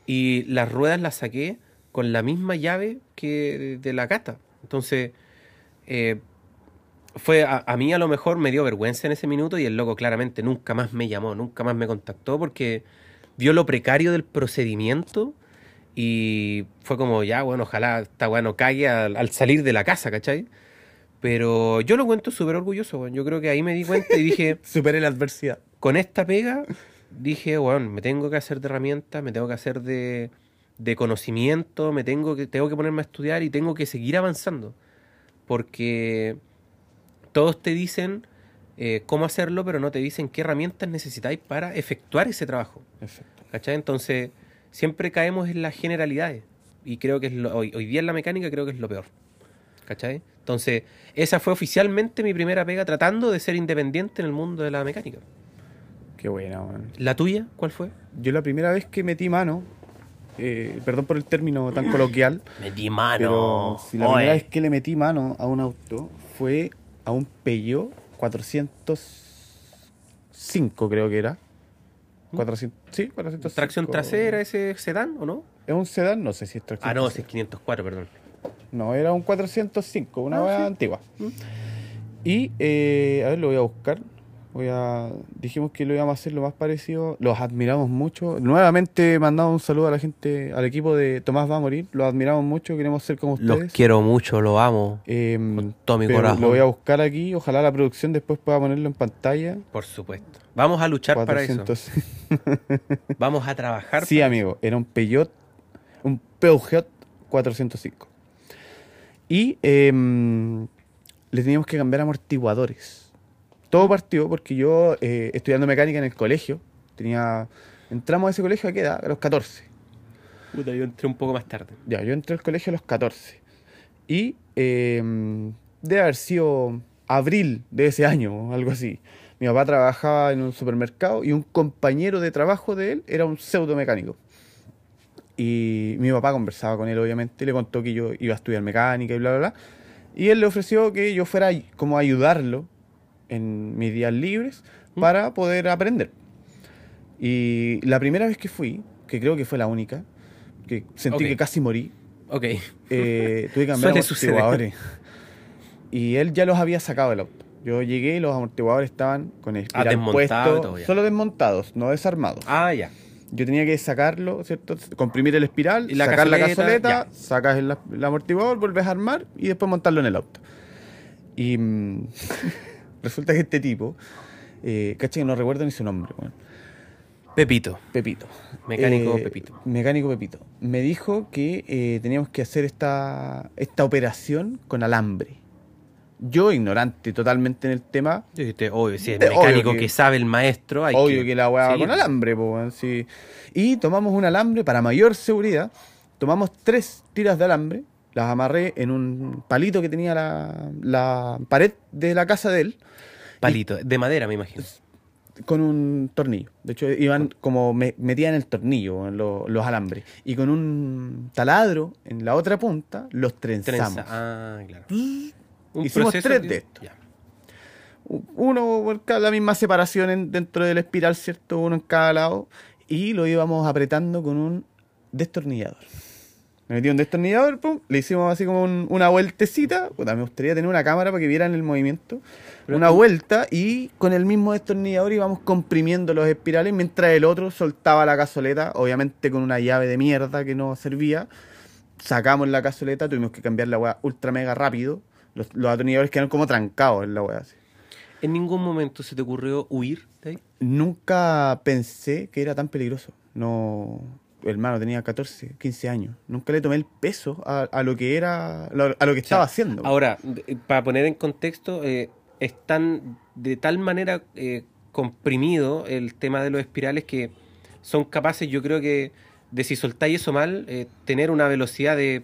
Y las ruedas las saqué con la misma llave que de, la gata. Entonces, eh, fue a, a mí a lo mejor me dio vergüenza en ese minuto y el loco claramente nunca más me llamó, nunca más me contactó porque vio lo precario del procedimiento y fue como, ya, bueno, ojalá esta weá no cague al, al salir de la casa, ¿cachai? Pero yo lo cuento súper orgulloso, weón. Yo creo que ahí me di cuenta y dije, Superé la adversidad. con esta pega dije, bueno, me tengo que hacer de herramientas, me tengo que hacer de, de conocimiento, me tengo que, tengo que ponerme a estudiar y tengo que seguir avanzando. Porque todos te dicen eh, cómo hacerlo, pero no te dicen qué herramientas necesitáis para efectuar ese trabajo. Perfecto. ¿Cachai? Entonces, siempre caemos en las generalidades. Y creo que es lo- hoy, hoy día en la mecánica creo que es lo peor. ¿Cachai? Entonces, esa fue oficialmente mi primera pega tratando de ser independiente en el mundo de la mecánica. Qué buena, man. ¿La tuya? ¿Cuál fue? Yo la primera vez que metí mano, eh, perdón por el término tan coloquial, Metí pero si la primera vez que le metí mano a un auto fue a un Peugeot 405, creo que era. 400, sí, 405. ¿Tracción trasera ese sedán o no? Es un sedán, no sé si es tracción Ah, no, ese es 504, perdón. No, era un 405, una Ah, sí. antigua. Y, eh, a ver, lo voy a buscar. Voy a, dijimos que lo íbamos a hacer lo más parecido. Los admiramos mucho. Nuevamente mandamos un saludo a la gente, al equipo de Tomás va a morir. Los admiramos mucho, queremos ser como ustedes. quiero mucho, lo amo. Em, con todo mi corazón. Lo voy a buscar aquí. Ojalá la producción después pueda ponerlo en pantalla. Por supuesto. Vamos a luchar para eso. 400. Vamos a trabajar. Sí, amigo, era un Peugeot, un Peugeot 405. Y em, le teníamos que cambiar amortiguadores. Todo partió porque yo, eh, estudiando mecánica en el colegio, tenía entramos a ese colegio a qué edad? A los 14. eso. Puta, yo entré un poco más tarde. Ya, yo entré al colegio a los 14. Y em, debe haber sido abril de ese año, o algo así. Mi papá trabajaba en un supermercado y un compañero de trabajo de él era un pseudo mecánico. Y mi papá conversaba con él, obviamente, le contó que yo iba a estudiar mecánica y bla, bla, bla. Y él le ofreció que yo fuera como a ayudarlo en mis días libres para poder aprender. Y la primera vez que fui, que creo que fue la única, que sentí Ok. que casi morí, Ok. eh, tuve que cambiar suceder. amortiguadores. Y él ya los había sacado del auto. Yo llegué y los amortiguadores estaban con el Ah, desmontado puesto, todo ya. solo desmontados, no desarmados. Ah, ya. Yo tenía que sacarlo, ¿cierto? Comprimir el espiral, Y la sacar la cazoleta, cazoleta, sacas el, el amortiguador, vuelves a armar y después montarlo en el auto. Y mm, resulta que este tipo, eh, caché que no recuerdo ni su nombre. Pepito. Pepito. Mecánico Eh, Pepito. Mecánico Pepito. Me dijo que eh, teníamos que hacer esta, esta operación con alambre. Yo, ignorante totalmente en el tema, Dijiste, obvio, si es mecánico que, que- sabe el maestro, hay obvio que, la weá va Sí, con alambre, po, sí. Y tomamos un alambre para mayor seguridad. Tomamos tres tiras de alambre, las amarré en un palito que tenía la, la pared de la casa de él. Palito, de madera, me imagino. con un tornillo. De hecho, iban como me, metían el tornillo en lo- los alambres. Y con un taladro en la otra punta los trenzamos. Trenza. Ah, claro. Hicimos tres de estos. Ya. Uno por cada la misma separación en- dentro del espiral, ¿cierto? Uno en cada lado. Y lo íbamos apretando con un destornillador. Me metí un destornillador, pum, le hicimos así como un- una vueltecita. Puta, me gustaría tener una cámara para que vieran el movimiento. Pero una vuelta y con el mismo destornillador íbamos comprimiendo los espirales mientras el otro soltaba la cazoleta, obviamente con una llave de mierda que no servía. Sacamos la cazoleta, tuvimos que cambiar la weá ultra mega rápido. Los, los atornilladores quedaron como trancados en la weá. así. ¿En ningún momento se te ocurrió huir de ahí? Nunca pensé que era tan peligroso. No, hermano, tenía 14, 15 años. Nunca le tomé el peso a, a lo que era, a lo que estaba haciendo. Ahora, de- para poner en contexto, eh, están de tal manera eh, comprimido el tema de los espirales que son capaces, yo creo que, de si soltáis eso mal, eh, tener una velocidad de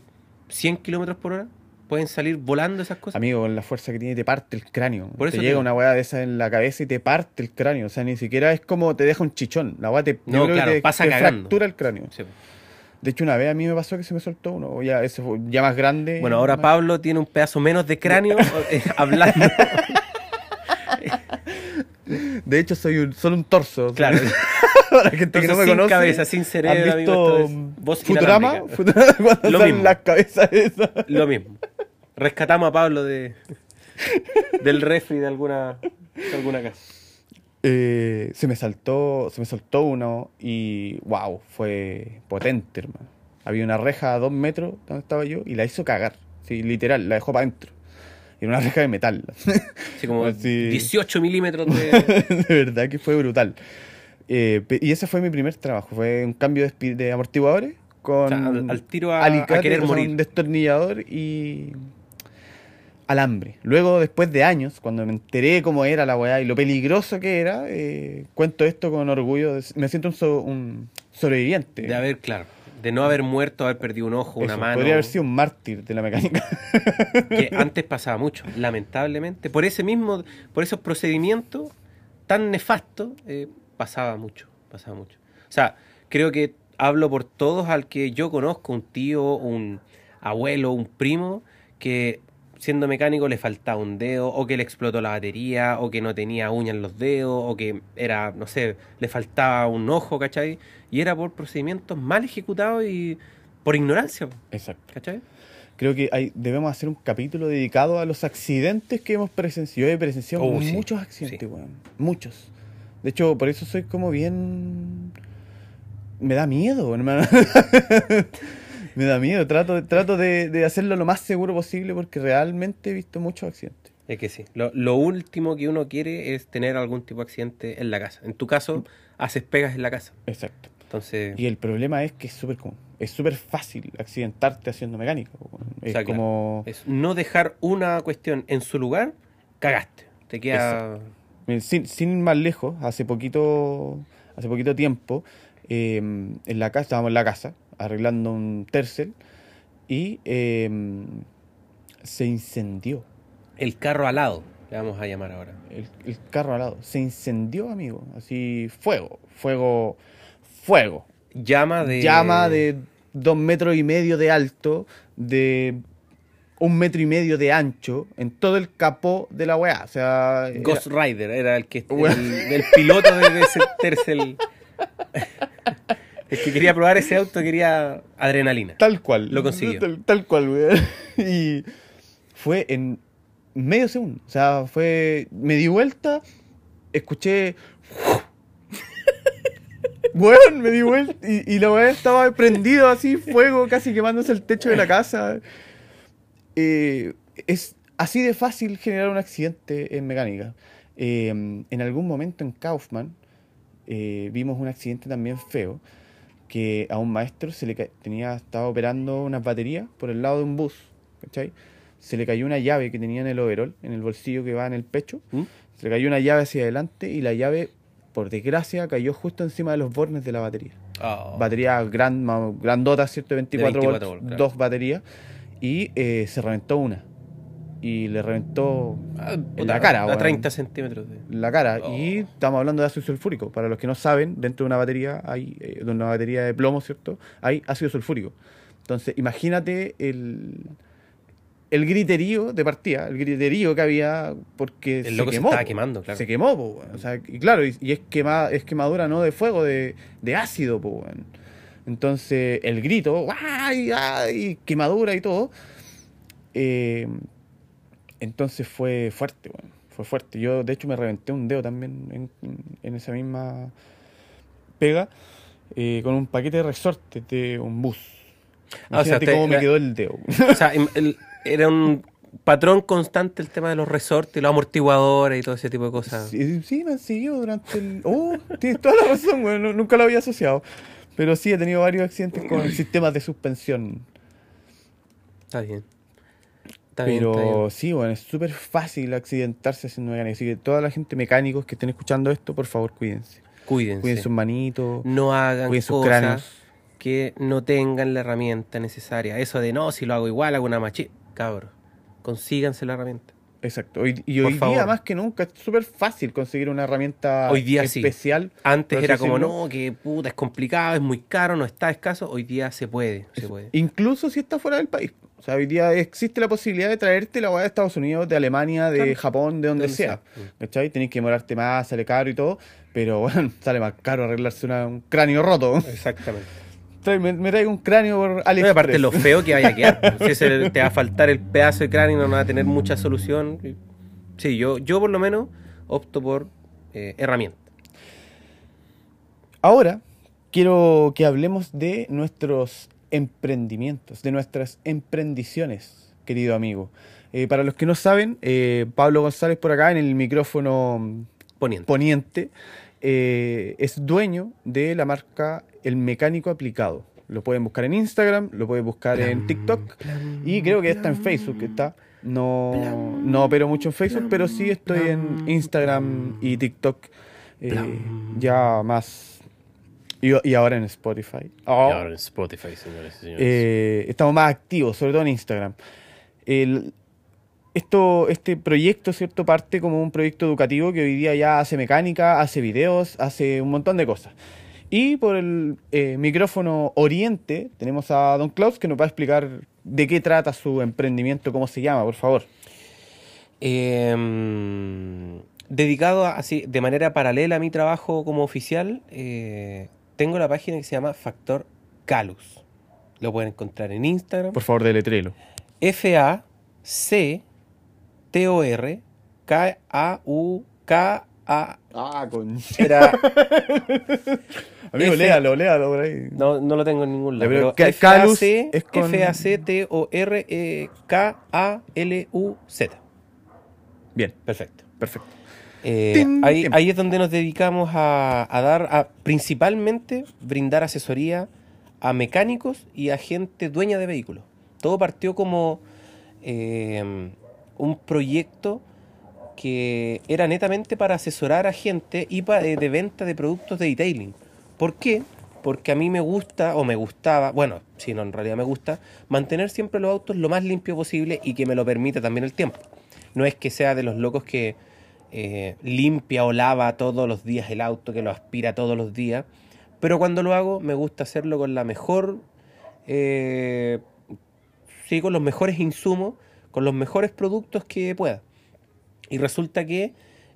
100 kilómetros por hora. Pueden salir volando esas cosas. Amigo, con la fuerza que tiene te parte el cráneo. Por te llega una weá de esa en la cabeza y te parte el cráneo. O sea, ni siquiera es como te deja un chichón. La weá te, No, claro, te- pasa te fractura el cráneo. Sí. De hecho, una vez a mí me pasó que se me soltó uno. Ya, ese fue ya más grande. Bueno, ahora más- Pablo tiene un pedazo menos de cráneo eh, hablando. De hecho, soy un, solo un torso. Claro. Para la gente que no me sin conoce. cabeza, sin cerebro, ¿Has amigo, visto es Futurama? Futurama, cuando Lo mismo. las cabezas esas. Lo mismo. Rescatamos a Pablo de del refri de alguna, de alguna casa. Eh, se me saltó, se me soltó uno y wow, fue potente, hermano. Había una reja a dos metros donde estaba yo y la hizo cagar. Sí, literal, la dejó para adentro. Y era una reja de metal. Así como Así. 18 milímetros de... de verdad que fue brutal. Eh, y ese fue mi primer trabajo. Fue un cambio de, amortiguadores con O sea, al- al tiro a- querer morir. un destornillador y alambre. Luego, después de años, cuando me enteré cómo era la weá y lo peligroso que era, eh, cuento esto con orgullo. de- me siento un, so- un sobreviviente. De haber, claro, de no haber muerto, haber perdido un ojo, una Eso, mano. Podría haber sido un mártir de la mecánica. que antes pasaba mucho, lamentablemente. Por ese mismo, por esos procedimientos tan nefastos, eh, pasaba mucho, pasaba mucho. O sea, creo que hablo por todos al que yo conozco, un tío, un abuelo, un primo, que siendo mecánico le faltaba un dedo, o que le explotó la batería, o que no tenía uñas en los dedos, o que era, no sé, le faltaba un ojo, ¿cachai? Y era por procedimientos mal ejecutados y por ignorancia, Exacto. ¿cachai? Creo que hay, debemos hacer un capítulo dedicado a los accidentes que hemos presenciado. Yo he presenciado Oh, sí, muchos accidentes, sí. weón. Muchos. De hecho, por eso soy como bien. Me da miedo, hermano. Me da miedo. Trato, trato de, de hacerlo lo más seguro posible porque realmente he visto muchos accidentes. Es que sí. Lo, lo último que uno quiere es tener algún tipo de accidente en la casa. En tu caso, haces pegas en la casa. Exacto. Entonces, Y el problema es que es súper común. Es súper fácil accidentarte haciendo mecánica. weón. Es o sea, claro, como. es no dejar una cuestión en su lugar, cagaste. Te queda. Sin, sin ir más lejos, hace poquito, hace poquito tiempo, eh, en la casa, estábamos en la casa, arreglando un tercel, y eh, se incendió. El carro alado, le vamos a llamar ahora. El, el carro al lado. Se incendió, amigo. Así, fuego, fuego, fuego. Llama de. Llama de dos metros y medio de alto, de un metro y medio de ancho, en todo el capó de la weá. O sea, era- Ghost Rider, era el que. El, el piloto de ese tercel. el que quería probar ese auto quería adrenalina. Tal cual. Lo consiguió. Tal, tal cual, weón. Y fue en medio segundo. O sea, fue. Me di vuelta, escuché. Weón, me di vuelta y, y la weón estaba prendido así, fuego, casi quemándose el techo de la casa. Eh, es así de fácil generar un accidente en mecánica. Eh, en algún momento en Kaufman eh, vimos un accidente también feo, que a un maestro se le tenía, estaba operando unas baterías por el lado de un bus, ¿cachai? Se le cayó una llave que tenía en el overol, en el bolsillo que va en el pecho, ¿Mm? se le cayó una llave hacia adelante y la llave, por desgracia, cayó justo encima de los bornes de la batería. Oh. Batería gran, grandota, ¿cierto? 24, 24 volts, volts, claro. dos baterías, y eh, se reventó una. Y le reventó Ah, en la cara. A weón. 30 centímetros de. La cara. Oh. Y estamos hablando de ácido sulfúrico. Para los que no saben, dentro de una batería hay, eh, de una batería de plomo, ¿cierto? Hay ácido sulfúrico. Entonces, imagínate el, el griterío de partida, el griterío que había porque El se loco se quemó. estaba po. quemando, claro. Se quemó, po. O sea, y claro, y, y es, quema, es quemadura no de fuego, de, de ácido, po. Entonces, el grito, ¡ay, ay! Quemadura y todo. Eh, entonces fue fuerte, weón. Fue fuerte. Yo, de hecho, me reventé un dedo también en, en esa misma pega eh, con un paquete de resortes de un bus. Ah, o sea, te- cómo me quedó el dedo. O sea, el- era un patrón constante el tema de los resortes, los amortiguadores y todo ese tipo de cosas. Sí, sí, me han seguido durante el... Oh, tienes toda la razón, güey. nu- Nunca lo había asociado. Pero sí, he tenido varios accidentes con sistemas de suspensión. Está bien. Está bien, está Pero bien. sí, bueno, es súper fácil accidentarse haciendo mecánica. Así que toda la gente mecánicos que estén escuchando esto, por favor, cuídense. Cuídense. Cuiden sus manitos. no hagan cuiden sus cosas cráneos. que no tengan la herramienta necesaria. Eso de no, si lo hago igual, hago una machi. Cabros, consíganse la herramienta. Exacto. Hoy- y hoy día, más que nunca, es súper fácil conseguir una herramienta Hoy día sí. especial. Antes por era como, no, que puta, es complicado, es muy caro, no está escaso. Hoy día se puede, se puede. Incluso si está fuera del país. O sea, hoy día existe la posibilidad de traerte la weá de Estados Unidos, de Alemania, de Claro. Japón, de donde, sea. sea. ¿Cachai? Tenés que demorarte más, sale caro y todo. Pero bueno, sale más caro arreglarse una- un cráneo roto. Exactamente. Me, me traigo un cráneo por No, AliExpress. aparte lo feo que vaya a quedar. pues. Si ese- te va a faltar el pedazo de cráneo no va a tener mucha solución. Sí, yo, yo por lo menos opto por eh, herramienta. Ahora quiero que hablemos de nuestros emprendimientos, de nuestras emprendiciones, querido amigo. Eh, para los que no saben, eh, Pablo González por acá en el micrófono Poniente. poniente eh, es dueño de la marca El Mecánico Aplicado. Lo pueden buscar en Instagram, lo pueden buscar en TikTok y creo que está en Facebook. Está. No, no opero mucho en Facebook, pero sí estoy en Instagram y TikTok eh, ya más. Y, y ahora en Spotify. Oh, en Spotify, señores y señores. eh, estamos más activos, sobre todo en Instagram. El- esto, este proyecto, ¿cierto? Parte como un proyecto educativo que hoy día ya hace mecánica, hace videos, hace un montón de cosas. Y por el eh, micrófono Oriente tenemos a Don Klaus que nos va a explicar de qué trata su emprendimiento, cómo se llama, por favor. Em, dedicado a- así de manera paralela a mi trabajo como oficial, eh, tengo la página que se llama Factor Calus. Lo pueden encontrar en Instagram. Por favor, deletrelo. F-A-C-T-O-R-K-A-U-K-A. Ah, con... Era, Amigo, F- léalo, léalo por ahí. no, no lo tengo en ningún lado. Pero pero Ca- Calus F-A-C- es con- F-A-C-T-O-R-K-A-L-U-Z. Bien, Perfecto. perfecto. Eh, Tin, ahí, es donde nos dedicamos a, a dar, a principalmente brindar asesoría a mecánicos y a gente dueña de vehículos. Todo partió como eh, un proyecto que era netamente para asesorar a gente y eh, de venta de productos de detailing. ¿Por qué? Porque a mí me gusta, o me gustaba, bueno, si no, en realidad me gusta, mantener siempre los autos lo más limpio posible y que me lo permita también el tiempo. No es que sea de los locos que eh, limpia o lava todos los días el auto, que lo aspira todos los días, pero cuando lo hago me gusta hacerlo con la mejor, eh, sí, con los mejores insumos, con los mejores productos que pueda. Y resulta que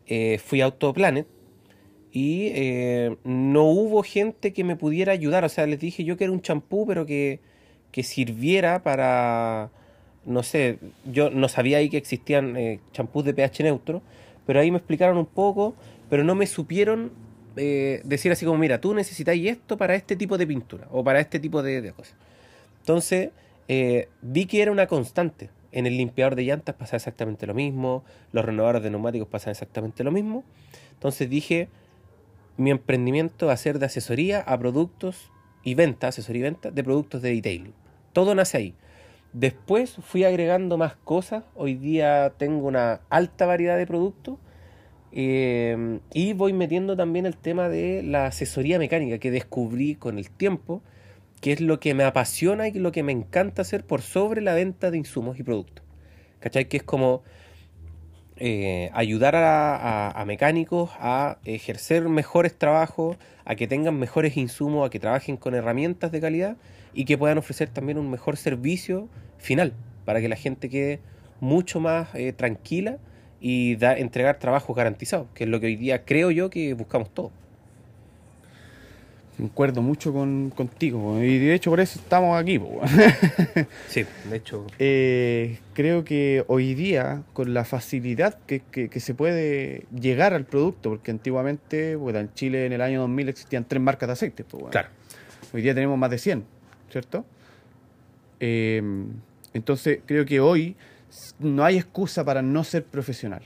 eh, fui a Autoplanet y no hubo gente que me pudiera ayudar. O sea, les dije yo que era un champú, pero que, que sirviera para, no sé, yo no sabía ahí que existían champús de pH neutro, pero ahí me explicaron un poco, pero no me supieron eh, decir así como, mira, tú necesitáis esto para este tipo de pintura o para este tipo de, de cosas. Entonces, eh, vi que era una constante. En el limpiador de llantas pasa exactamente lo mismo, los renovadores de neumáticos pasan exactamente lo mismo. Entonces dije, mi emprendimiento va a ser de asesoría a productos y venta, asesoría y venta de productos de detailing. Todo nace ahí. Después fui agregando más cosas. Hoy día tengo una alta variedad de productos. eh, y voy metiendo también el tema de la asesoría mecánica que descubrí con el tiempo, que es lo que me apasiona y lo que me encanta hacer por sobre la venta de insumos y productos. ¿Cachai? Que es como eh, ayudar a, mecánicos a ejercer mejores trabajos, a que tengan mejores insumos, a que trabajen con herramientas de calidad y que puedan ofrecer también un mejor servicio final para que la gente quede mucho más eh, tranquila y da- entregar trabajos garantizados, que es lo que hoy día creo yo que buscamos todos. Concuerdo mucho con, contigo. Y de hecho por eso estamos aquí. Sí, de hecho, Eh, creo que hoy día, con la facilidad que, que- que se puede llegar al producto, porque antiguamente, bueno, en Chile en el año 2000 existían tres marcas de aceite. pues, bueno. claro. Hoy día tenemos más de 100, ¿cierto? Eh, entonces, creo que hoy no hay excusa para no ser profesional.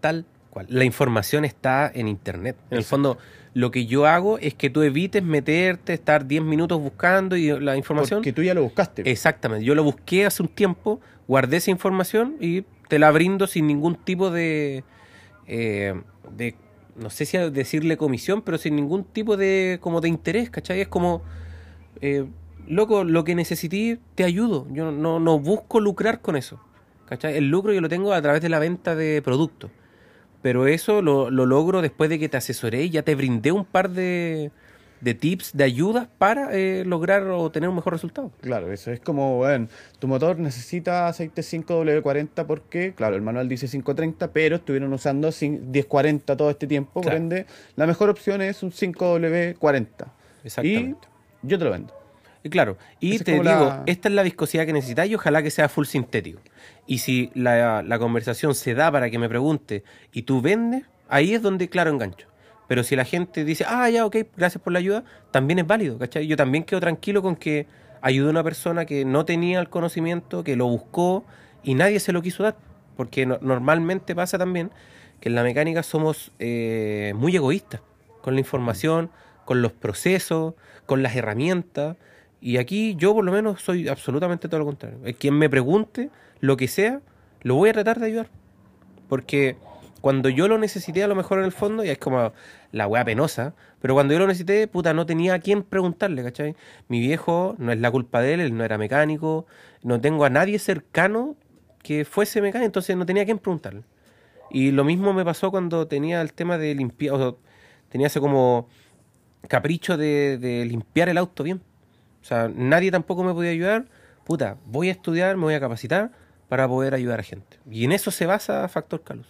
tal cual. La información está en internet. En el fondo, lo que yo hago es que tú evites meterte, estar 10 minutos buscando y la información. Porque tú ya lo buscaste. Exactamente. Yo lo busqué hace un tiempo, guardé esa información y te la brindo sin ningún tipo de. eh, de no sé si decirle comisión, pero sin ningún tipo de como de interés, ¿cachai? Es como. eh, loco, lo que necesité, te ayudo. Yo no, no busco lucrar con eso. ¿Cachai? El lucro yo lo tengo a través de la venta de productos. Pero eso lo, lo logro después de que te asesoré y ya te brindé un par de, de tips, de ayudas para eh, lograr o tener un mejor resultado. Claro, eso es como, bueno, tu motor necesita aceite 5W40 porque, claro, el manual dice 530, pero estuvieron usando cin- 1040 todo este tiempo, por ende, la mejor opción es un 5W40. Exactamente. Y yo te lo vendo. Y claro, y te digo, la- esta es la viscosidad que necesitas y ojalá que sea full sintético. Y si la, la conversación se da para que me pregunte y tú vendes, ahí es donde, claro, engancho. Pero si la gente dice, ah, ya, ok, gracias por la ayuda, también es válido, ¿cachai? Yo también quedo tranquilo con que ayude a una persona que no tenía el conocimiento, que lo buscó y nadie se lo quiso dar. Porque no- normalmente pasa también que en la mecánica somos eh, muy egoístas con la información, con los procesos, con las herramientas. Y aquí yo por lo menos soy absolutamente todo lo contrario. Quien me pregunte lo que sea, lo voy a tratar de ayudar. Porque cuando yo lo necesité a lo mejor en el fondo, y es como la weá penosa, pero cuando yo lo necesité, puta, no tenía a quién preguntarle, ¿cachai? Mi viejo no es la culpa de él, él no era mecánico, no tengo a nadie cercano que fuese mecánico, entonces no tenía a quién preguntarle. Y lo mismo me pasó cuando tenía el tema de limpiar, o sea, tenía ese como capricho de limpiar el auto bien. O sea, nadie tampoco me podía ayudar. Puta, voy a estudiar, me voy a capacitar para poder ayudar a gente. Y en eso se basa Factor Calus.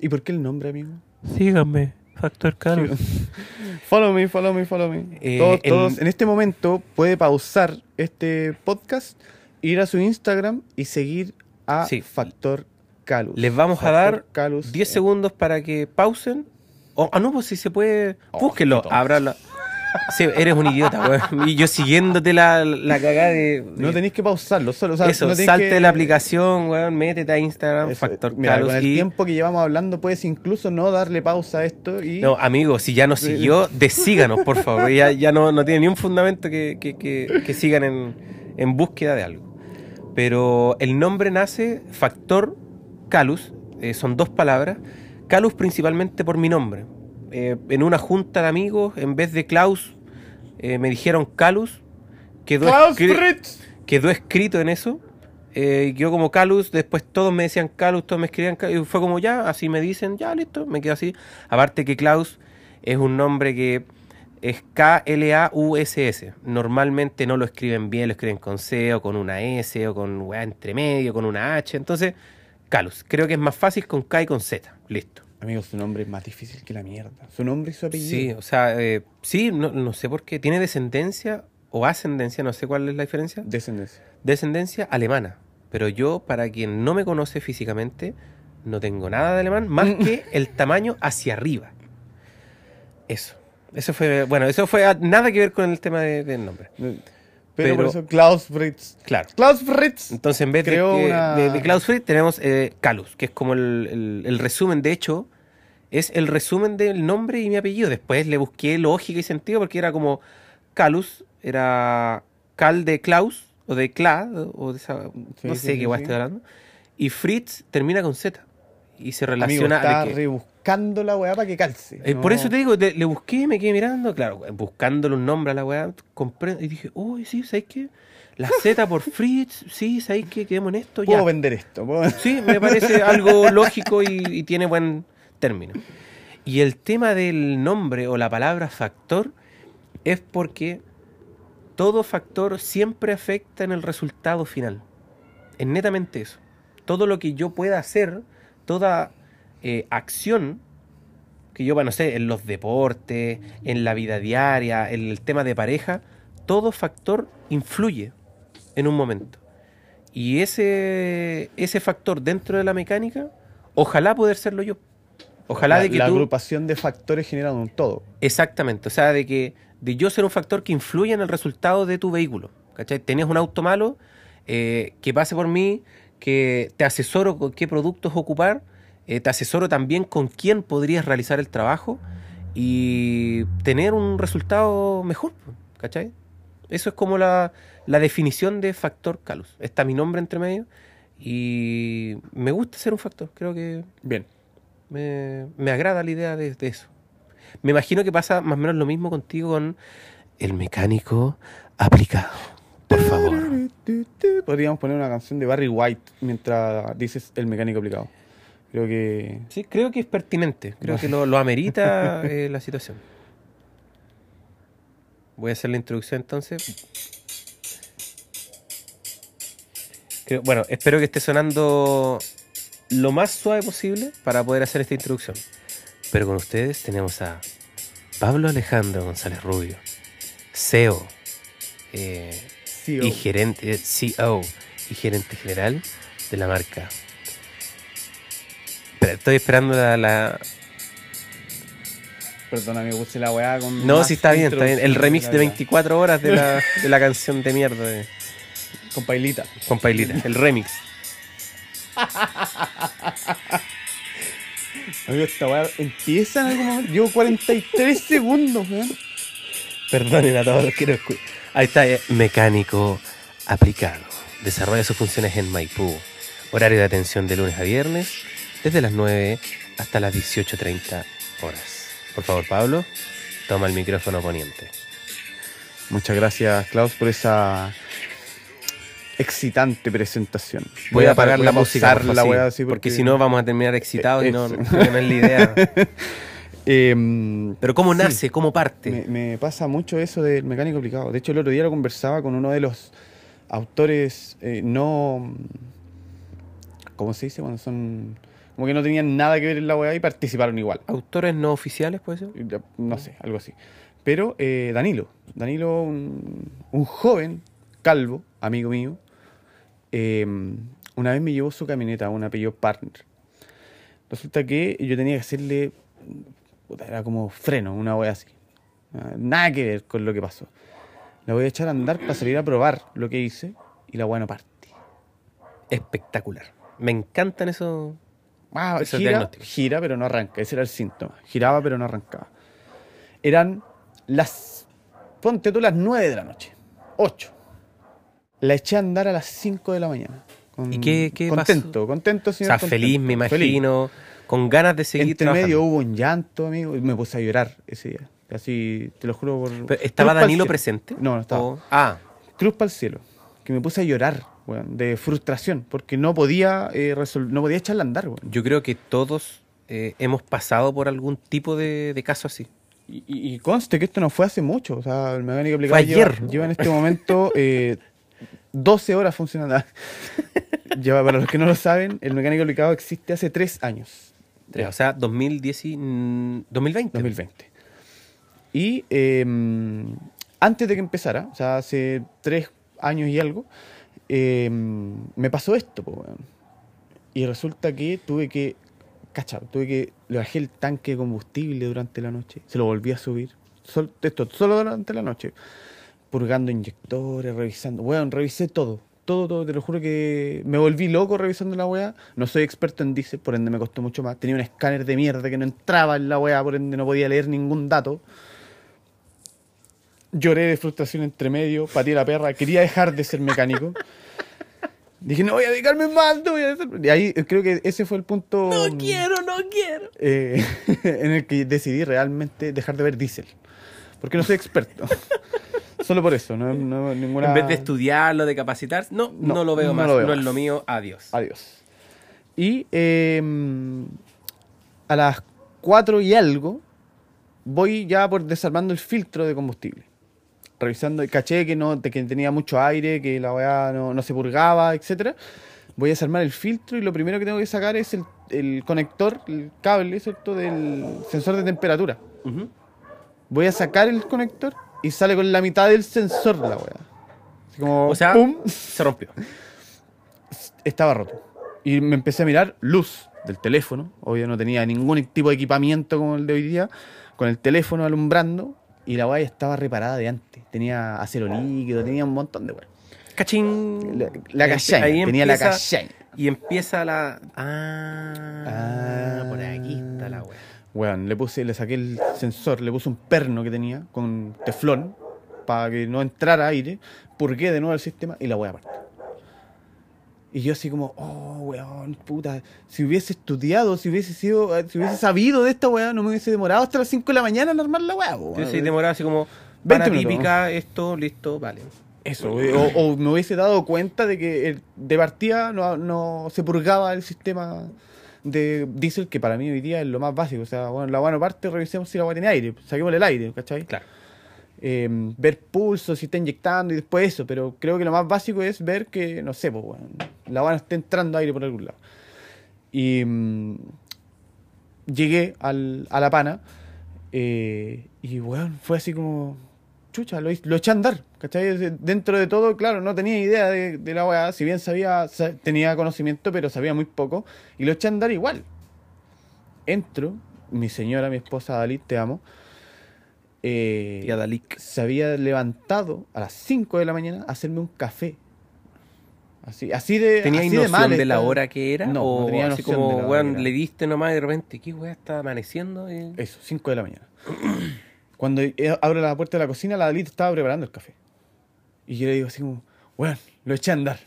¿Y por qué el nombre, amigo? Síganme, Factor Calus. Follow me, follow me, follow me. Eh, todos, en- todos, en este momento puede pausar este podcast, ir a su Instagram y seguir a Sí. Factor Calus. Les vamos a dar Calus, 10 eh, segundos para que pausen. O, ah, no, pues si se puede. Oh, Búsquenlo. Abra la. Sí, eres un idiota, weón. Y yo siguiéndote la, la cagada de. No tenéis que pausarlo, solo. o sea, Eso, no salte que- de la aplicación, weón, métete a Instagram, Eso, Factor mira, con el y- tiempo que llevamos hablando, puedes incluso no darle pausa a esto y. No, amigo, si ya nos siguió, desíganos, por favor. Ya, ya no, no tiene ni un fundamento que, que- que- que sigan en, en búsqueda de algo. Pero el nombre nace Factor Calus, eh, son dos palabras. Calus principalmente por mi nombre. Eh, en una junta de amigos, en vez de Klaus, eh, me dijeron Calus. Quedó, ¡Klaus Fritz! quedó escrito en eso. Eh, y quedó como Calus, después todos me decían Calus, todos me escribían Calus, y fue como ya, así me dicen, ya listo, me quedo así. Aparte que Klaus es un nombre que es K-L-A-U-S-S. Normalmente no lo escriben bien, lo escriben con C o con una S o con weá entre medio, con una H. Entonces, Calus. Creo que es más fácil con K y con Z. Listo. Amigo, su nombre es más difícil que la mierda. Su nombre y su apellido. Sí, o sea, eh, sí, no, no sé por qué. Tiene descendencia o ascendencia, no sé cuál es la diferencia. Descendencia. descendencia alemana. Pero yo, para quien no me conoce físicamente, no tengo nada de alemán más que el tamaño hacia arriba. Eso. Eso fue, bueno, eso fue nada que ver con el tema de- del nombre. Pero, Pero- por eso Klaus Fritz. Claro. Klaus Fritz. Entonces, en vez de, una- de, de Klaus Fritz, tenemos eh, Calus, que es como el, el- el resumen. De hecho, Es el resumen del nombre y mi apellido. Después le busqué lógica y sentido porque era como Calus, era Cal de Klaus, o de Kla, o de esa, Sí, no sé sí, qué guay sí. estoy hablando. Y Fritz termina con Z. Y se Amigo, relaciona está de que- rebuscando la weá para que calce. eh, Por eso te digo, le, le busqué, me quedé mirando, claro, buscándole un nombre a la weá, compré y dije, uy, sí, ¿sabes qué? La Z por Fritz, sí, ¿sabes qué? Quedemos en esto, ya. Puedo vender esto. puedo- Sí, me parece algo lógico y, y tiene buen término. Y el tema del nombre o la palabra factor es porque todo factor siempre afecta en el resultado final. Es netamente eso. Todo lo que yo pueda hacer, toda eh, acción que yo, bueno, no sé, en los deportes, en la vida diaria, en el tema de pareja, todo factor influye en un momento. Y ese, ese factor dentro de la mecánica, ojalá poder serlo yo. Ojalá la, de que la tú... agrupación de factores genera un todo. Exactamente, o sea, de que de yo ser un factor que influye en el resultado de tu vehículo. ¿Cachai? Tenés un auto malo, eh, que pase por mí, que te asesoro con qué productos ocupar, eh, te asesoro también con quién podrías realizar el trabajo y tener un resultado mejor, ¿cachai? Eso es como la, la definición de factor Calus. Está mi nombre entre medio y me gusta ser un factor, creo que Bien. me, me agrada la idea de, de eso. Me imagino que pasa más o menos lo mismo contigo con el mecánico aplicado. Por favor. Podríamos poner una canción de Barry White mientras dices el mecánico aplicado. Creo que. Sí, creo que es pertinente. Creo que lo, lo amerita eh, la situación. Voy a hacer la introducción entonces. Creo- bueno, espero que esté sonando lo más suave posible para poder hacer esta introducción. Pero con ustedes tenemos a Pablo Alejandro González Rubio, CEO eh, Sí, y gerente, eh, CEO y gerente general de la marca. Estoy esperando la, la- Perdona, me puse la weá con. No, sí está bien, está bien. El remix de weá. 24 horas de la, de la canción de mierda de, Con pailita. con Pailita. El remix. Amigo, esta weá empieza en algún momento. Llevo 43 segundos, weón. Perdonen a todos los que no escuchan. Ahí está, eh, mecánico aplicado. Desarrolla sus funciones en Maipú. Horario de atención de lunes a viernes, desde las 9 hasta las 18.30 horas. Por favor, Pablo, toma el micrófono poniente. Muchas gracias, Klaus, por esa excitante presentación. Voy, a apagar voy la música, por favor, sí, así porque... si no vamos a terminar excitados y no, no, no es la idea. Em, Pero ¿cómo Sí. nace? ¿Cómo parte? Me, me pasa mucho eso del mecánico aplicado. De hecho, el otro día lo conversaba con uno de los autores eh, no. ¿Cómo se dice? Cuando son. Como que no tenían nada que ver en la weá y participaron igual. ¿Autores no oficiales, puede ser? No sé, algo así. Pero eh, Danilo. Danilo, un, un joven calvo, amigo mío, eh, una vez me llevó su camioneta, un apellido partner. Resulta que yo tenía que hacerle. Puta, era como freno, una wea así. Ah, Nada que ver con lo que pasó. La voy a echar a andar para salir a probar lo que hice y la no parte. Espectacular. Me encantan esos. Ah, Ese gira, gira, pero no arranca. Ese era el síntoma. Giraba, pero no arrancaba. Eran las. Ponte tú las 9 de la noche. 8. La eché a andar a las 5 de la mañana. Con- ¿Y qué- qué Contento, contento, O señor. sea, contento. feliz, me Feliz. Con ganas de seguir Entre trabajando. medio hubo un llanto, amigo, y me puse a llorar ese día. Así, te lo juro por. Pero, ¿Estaba Cruz Danilo presente? No, no estaba. Ah, Cruz para el cielo. Que me puse a llorar, de frustración, porque no podía eh, resol- no podía echarla a andar, yo creo que todos eh, hemos pasado por algún tipo de, de caso así. Y, conste que esto no fue hace mucho. O sea, el mecánico aplicado Fue lleva, ayer. lleva en este momento eh, 12 horas funcionando. lleva, para los que no lo saben, el mecánico aplicado existe hace 3 años. Tres, O sea, 2010 y- mm, 2020. 2020. Y eh, antes de que empezara, o sea, hace 3 años y algo, eh, me pasó esto, po. Y resulta que tuve que, cachado, tuve que, le bajé el tanque de combustible durante la noche, se lo volví a subir, esto, solo durante la noche, purgando inyectores, revisando, weón, revisé todo, todo, todo, te lo juro que me volví loco revisando la weá. No soy experto en diésel, por ende me costó mucho más. Tenía un escáner de mierda que no entraba en la weá, por ende no podía leer ningún dato. Lloré de frustración entre medio, pateé la perra, quería dejar de ser mecánico. Dije, no voy a dedicarme más, no voy a hacer... Y ahí creo que ese fue el punto... No quiero, no quiero. eh, en el que decidí realmente dejar de ver diésel. Porque no soy experto. Solo por eso, no, no ninguna... En vez de estudiarlo, de capacitarse, no, no, No, lo veo más, lo veo no es lo mío, adiós. Adiós. Y eh, a las 4 y algo voy ya por desarmando el filtro de combustible. Revisando, caché que no que tenía mucho aire, que la weá no, no se purgaba, etcétera. Voy a desarmar el filtro y lo primero que tengo que sacar es el, el conector, el cable, ¿cierto? Del sensor de temperatura. Ujú. Voy a sacar el conector y sale con la mitad del sensor la weá. Así como, O sea, ¡pum! se rompió. estaba roto. Y me empecé a mirar luz del teléfono. Obvio no tenía ningún tipo de equipamiento como el de hoy día. Con el teléfono alumbrando. Y la weá estaba reparada de antes. Tenía acero líquido, tenía un montón de weá. Cachín. La, la Ahí cachaña, empieza- tenía la cachaña. Y empieza la. Ah, Ah. por aquí está la wea. Weón, le puse, le saqué el sensor, le puse un perno que tenía con teflón para que no entrara aire, purgué de nuevo el sistema y la weá aparte. Y yo así como, oh, weón, puta, si hubiese estudiado, si hubiese sido, si hubiese sabido de esta weá, no me hubiese demorado hasta las 5 de la mañana en armar la weá, weón. se demoraba así como. 20 Para minutos. típica, esto, listo, vale. Eso, we- o, o me hubiese dado cuenta de que el- de partida no, no se purgaba el sistema de diésel, que para mí hoy día es lo más básico. O sea, bueno, la buena parte, revisemos si la agua tiene aire, saquémosle el aire, ¿cachai? Claro. eh, ver pulso, si está inyectando y después eso, pero creo que lo más básico es ver que, no sé, pues, bueno, la van está entrando aire por algún lado. Y mm, llegué al, a la pana eh, y, bueno, fue así como, chucha, lo, lo eché a andar, ¿cachai? De- Dentro de todo, claro, no tenía idea de, de la weá, si bien sabía, sa- tenía conocimiento, pero sabía muy poco, y lo eché a andar igual. Entro, mi señora, mi esposa Dalit, te amo. eh, Y a Dalik. se había levantado a las 5 de la mañana a hacerme un café. Así, así de. ¿Tenía así de mal de, la estaba. hora que era? No, no o tenía así como, de la hora weón, le diste nomás y de repente, ¿qué weá está amaneciendo? Y- Eso, 5 de la mañana. Cuando eh, abro la puerta de la cocina, la Dalit estaba preparando el café. Y yo le digo así como, bueno, lo eché a andar.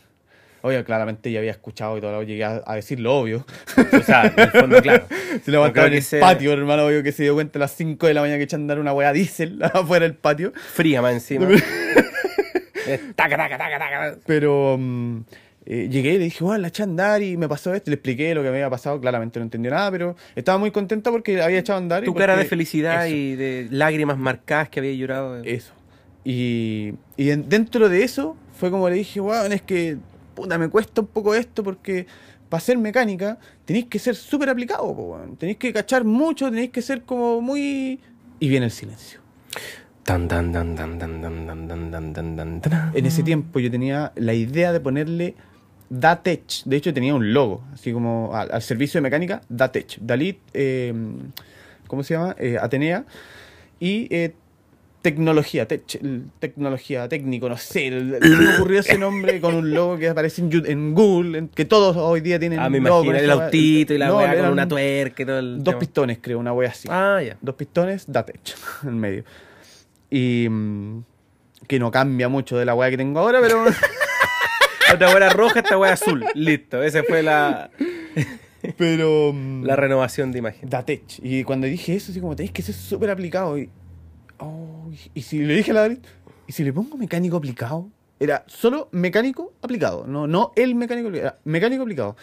Oye, claramente ya había escuchado y todo, llegué a, a decir lo obvio. O sea, en el fondo, claro. Se levantaba creo en el ese- patio, hermano, obvio que se dio cuenta a las 5 de la mañana que eché a andar una weá diésel afuera del patio. Fría más encima. Taca, taca, taca, taca. Pero mm, eh, llegué y le dije, bueno, la eché a andar y me pasó esto. Le expliqué lo que me había pasado. Claramente no entendió nada, pero estaba muy contenta porque había echado a andar. y Tu cara de felicidad eso, y de lágrimas marcadas que había llorado. Eso. Y, y en- dentro de eso fue como le dije, bueno, es que puta, me cuesta un poco esto porque para ser mecánica tenéis que ser súper aplicado, po, tenéis que cachar mucho, tenéis que ser como muy... Y viene el silencio. Tan, tan, tan, tan, tan, tan, tan, tan, tan, tan, tan, tan. En ese tiempo yo tenía la idea de ponerle Datech. De hecho, tenía un logo, así como al, al servicio de mecánica, Datech. Dalit, eh, ¿cómo se llama? Eh, Atenea. Y eh, tecnología, tech, tecnología, técnico, no sé. me ocurrió ese nombre con un logo que aparece en, en Google, en- que todos hoy día tienen Ah, me un logo imagino el autito y la no, weá con una tuerca y todo el. Dos tema. pistones, creo, una wea así. Ah, ya. Dos pistones, Datech, en medio. Y. mm, que no cambia mucho de la weá que tengo ahora, pero. Otra weá era roja, esta weá azul. Listo. Esa fue la, pero. mm, la renovación de imagen. Datech. Y cuando dije eso, así como tenéis que ser súper aplicado. Y, oh, y, si le dije a la Dalit, ¿y si le pongo mecánico aplicado? Era solo mecánico aplicado, no, no el mecánico aplicado, era mecánico aplicado.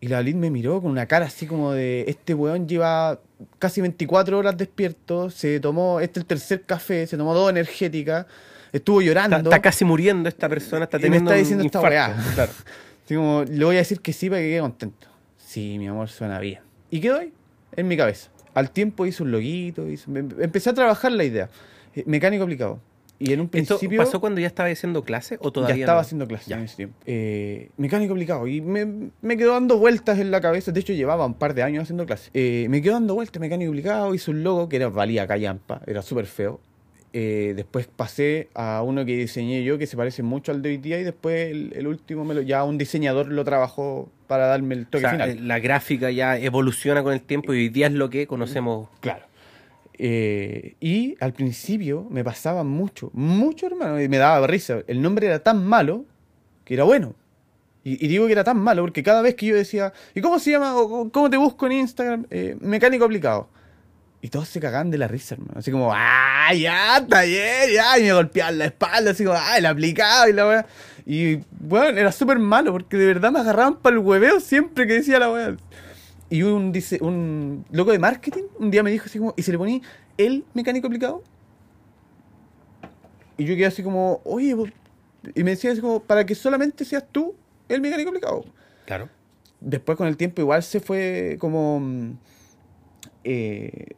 Y la Dalit me miró con una cara así como de: Este weón lleva casi 24 horas despierto, se tomó, este es el tercer café, se tomó dos energéticas, estuvo llorando. Está, está casi muriendo esta persona, está Y me teniendo está un diciendo esta infarto. weá. Claro. Así como, le voy a decir que sí para que quede contento. Sí, mi amor, suena bien. ¿Y quedó ahí? En mi cabeza. Al tiempo hice un loguito, hice- me- empecé a trabajar la idea. Eh, Mecánico aplicado. Y en un ¿Esto principio pasó cuando ya estaba haciendo clase o todavía ya estaba no? haciendo clases Ya. en ese tiempo. Eh, mecánico aplicado. Y me, me quedó dando vueltas en la cabeza. De hecho, llevaba un par de años haciendo clases. Eh, me quedó dando vueltas mecánico aplicado. Hice un logo que era valía callampa. Era súper feo. Eh, después pasé a uno que diseñé yo que se parece mucho al de hoy día y después el, el último me lo, ya un diseñador lo trabajó para darme el O toque sea, final. eh, la gráfica ya evoluciona con el tiempo y hoy día es lo que conocemos. Claro. Eh, y al principio me pasaba mucho, mucho hermano, y me daba risa. El nombre era tan malo que era bueno. Y, y digo que era tan malo porque cada vez que yo decía, ¿y cómo se llama? o cómo- ¿Cómo te busco en Instagram? Eh, mecánico aplicado. Y todos se cagaban de la risa, hermano. Así como, ¡ah, ya, está bien! Ya, y me golpeaban la espalda, así como, ¡ah, el aplicado! Y la weá. Y, bueno, era súper malo porque de verdad me agarraban para el hueveo siempre que decía la weá. Y un, dice, un loco de marketing un día me dijo así como, ¿y se le ponía el mecánico aplicado? Y yo quedé así como, oye, vos-". y me decía así como, para que solamente seas tú el mecánico aplicado. Claro. Después con el tiempo igual se fue como mm, eh,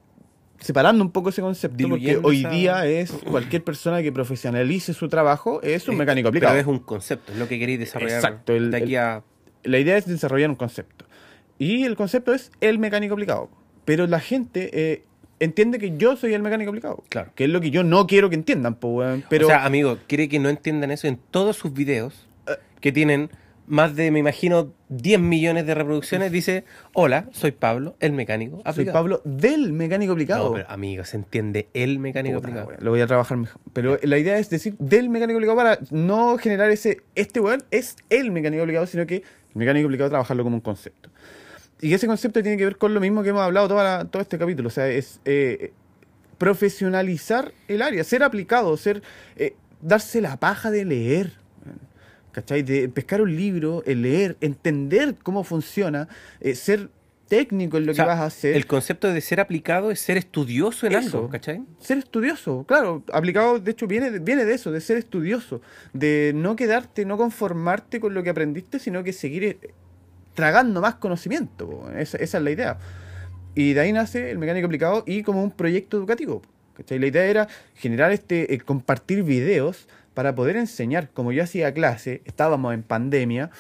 separando un poco ese concepto, porque Diluyendo hoy esa- día es cualquier persona que profesionalice su trabajo es un Eh, mecánico aplicado. Pero es un concepto, es lo que queréis desarrollar Exacto, el- de aquí el- a. la idea es desarrollar un concepto. Y el concepto es el mecánico aplicado. Pero la gente eh, entiende que yo soy el mecánico aplicado. Claro. Que es lo que yo no quiero que entiendan, po. Pero O sea, amigo, quiere que no entiendan eso en todos sus videos que tienen más de, me imagino, 10 millones de reproducciones. Dice: Hola, soy Pablo, el mecánico. soy aplicado". Pablo del mecánico aplicado. No, pero amigo, se entiende el mecánico Puta, aplicado. lo voy a trabajar mejor. Pero la idea es decir del mecánico aplicado para no generar ese, este weón es el mecánico aplicado, sino que el mecánico aplicado trabajarlo como un concepto. Y ese concepto tiene que ver con lo mismo que hemos hablado toda la- todo este capítulo. O sea, es eh, profesionalizar el área, ser aplicado, ser eh, darse la paja de leer. ¿Cachai? De pescar un libro, el leer, entender cómo funciona, eh, ser técnico en lo O sea, que vas a hacer. El concepto de ser aplicado es ser estudioso en Eso. algo, ¿cachai? Ser estudioso, claro, aplicado, de hecho, viene, viene de eso, de ser estudioso, de no quedarte, no conformarte con lo que aprendiste, sino que seguir eh, tragando más conocimiento. Esa, esa es la idea. Y de ahí nace el mecánico aplicado y como un proyecto educativo. ¿cachai? La idea era generar este, eh, compartir videos para poder enseñar. Como yo hacía clase, estábamos en pandemia,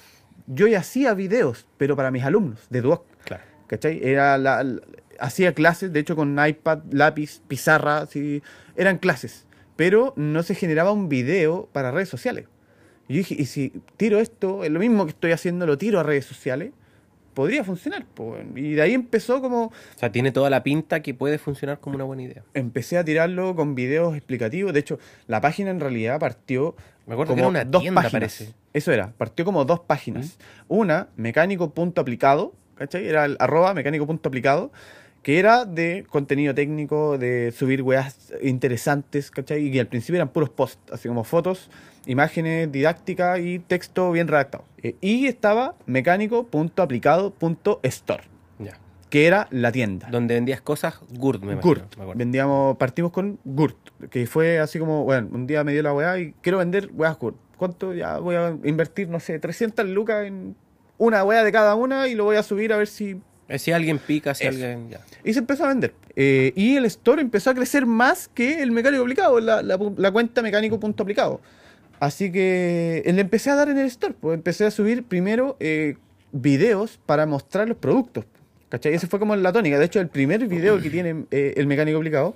yo ya hacía videos, pero para mis alumnos de Duoc. Claro. ¿Cachai? Era la, la- hacía clases, de hecho con iPad, lápiz, pizarra, así, eran clases, pero no se generaba un video para redes sociales. Y yo dije, ¿y si tiro esto, es lo mismo que estoy haciendo, lo tiro a redes sociales? Podría funcionar. Y de ahí empezó como, O sea, tiene toda la pinta que puede funcionar como una buena idea. empecé a tirarlo con videos explicativos. De hecho, la página en realidad partió Me acuerdo que como era una dos tienda, páginas. parece. Eso era, partió como dos páginas. Una, mecánico.aplicado, ¿cachai? Era el arroba mecánico.aplicado, que era de contenido técnico, de subir weas interesantes, ¿cachai? Y que al principio eran puros posts, así como fotos, imágenes, didáctica y texto bien redactado. Eh, y estaba mecánico.aplicado.store, Ya. que era la tienda. Donde vendías cosas, Gurt, me imagino. Gurt. me. Vendíamos, partimos con Gurt, que fue así como, bueno, un día me dio la weá y quiero vender weas Gurt. ¿Cuánto? Ya voy a invertir, no sé, 300 lucas en una wea de cada una y lo voy a subir a ver si... Eh, Si alguien pica, si Eso. alguien. Ya. Y se empezó a vender. Eh, y el store empezó a crecer más que el mecánico aplicado, la, la, la cuenta mecánico.aplicado. Así que eh, le empecé a dar en el store. Pues empecé a subir primero eh, videos para mostrar los productos. ¿Cachai? Ese fue como la tónica. De hecho, el primer video que tiene eh, el mecánico aplicado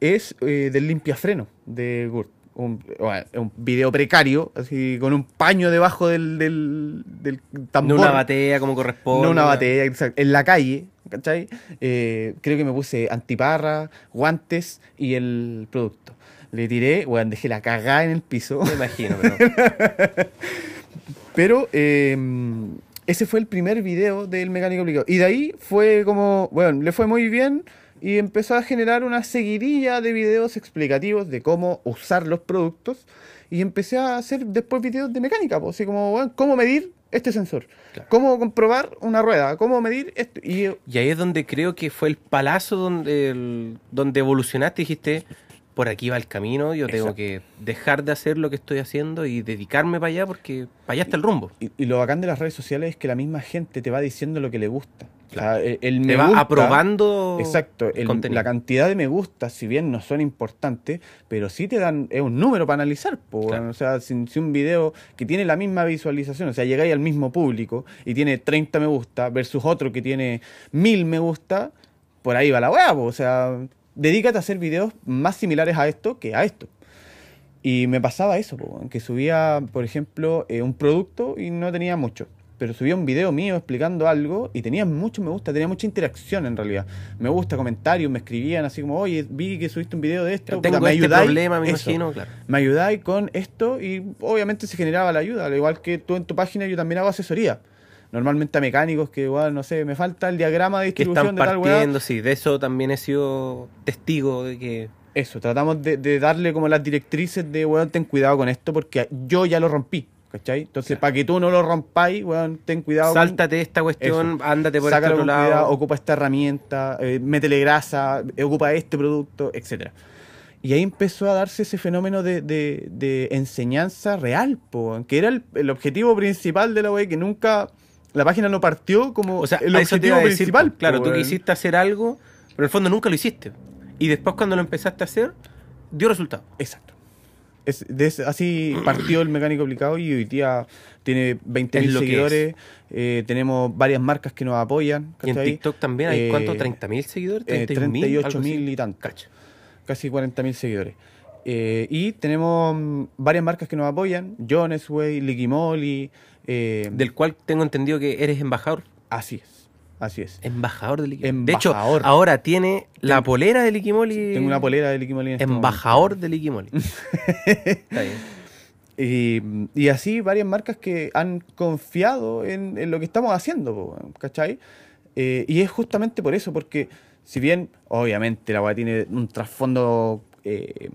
es eh, del limpiafreno de Gurt. Un, bueno, un video precario, así con un paño debajo del, del, del tambor. No una batea como corresponde. No una batería, exacto. En la calle, ¿cachai? Eh, creo que me puse antiparra, guantes y el producto. Le tiré, weón, dejé la cagada en el piso. Me imagino, pero. Pero eh, ese fue el primer video del mecánico aplicado. Y de ahí fue como, bueno, le fue muy bien y empezó a generar una seguidilla de videos explicativos de cómo usar los productos. Y empecé a hacer después videos de mecánica, pues, así como, bueno, cómo medir este sensor, Claro. cómo comprobar una rueda, cómo medir esto. Y Y ahí es donde creo que fue el palazo donde, el- donde evolucionaste y dijiste, por aquí va el camino, yo tengo Exacto. que dejar de hacer lo que estoy haciendo y dedicarme para allá porque para allá está el rumbo. Y, y lo bacán de las redes sociales es que la misma gente te va diciendo lo que le gusta. O sea, el, el Te va gusta- aprobando Exacto, el el- contenido. la cantidad de me gusta, si bien no son importantes, pero sí te dan, es un número para analizar. po, Claro. O sea, si, si un video que tiene la misma visualización, o sea, llegáis al mismo público y tiene 30 me gusta versus otro que tiene 1000 me gusta, por ahí va la po, o sea, dedícate a hacer videos más similares a esto que a esto. Y me pasaba eso, que subía, por ejemplo, eh, un producto y no tenía mucho. Pero subía un video mío explicando algo y tenía mucho me gusta, tenía mucha interacción en realidad. Me gusta, comentarios, me escribían así como, oye, vi que subiste un video de esto. Tengo puta, este ayudáis?". problema, me Eso. imagino, claro. Me ayudáis con esto y obviamente se generaba la ayuda. Al igual que tú en tu página, yo también hago asesoría. Normalmente a mecánicos que igual, no sé, me falta el diagrama de Que distribución están de tal weá. partiendo, sí. De eso también he sido testigo de que... Eso, tratamos de, de darle como las directrices de, weón, ten cuidado con esto porque yo ya lo rompí, ¿cachai? Entonces, para que tú no lo rompáis, weón, ten cuidado con- Sáltate esta cuestión, Eso. ándate por este Sácalo otro con cuidado, lado. ocupa esta herramienta, eh, métele grasa, ocupa este producto, etcétera. Y ahí empezó a darse ese fenómeno de, de- de enseñanza real, po, que era el, el objetivo principal de la web, que nunca la página no partió como O sea, el objetivo decir, principal. pues, claro, tú weón. quisiste hacer algo, pero en el fondo nunca lo hiciste. Y después cuando lo empezaste a hacer, dio resultado. Exacto. Es, así partió el mecánico aplicado y hoy día tiene 20.000 Es lo que seguidores, eh, tenemos varias marcas que nos apoyan. Y en. TikTok también hay, Eh, ¿cuánto? ¿30.000 seguidores? eh, 31.000, algo 38.000 así. y tanto. Cacha. casi 40.000 seguidores. Eh, y tenemos varias marcas que nos apoyan, Jonesway, Licky Moly, eh, Del cual tengo entendido que eres embajador. así es, así es. Embajador de Liquimoli. De hecho, ahora tiene la polera de Liquimoli. Tengo una polera de Licky Moly en este Embajador de Liquimoli. Está bien. Y, y así varias marcas que han confiado en, en lo que estamos haciendo, ¿cachai? Eh, y es justamente por eso, porque si bien obviamente la weá tiene un trasfondo, eh,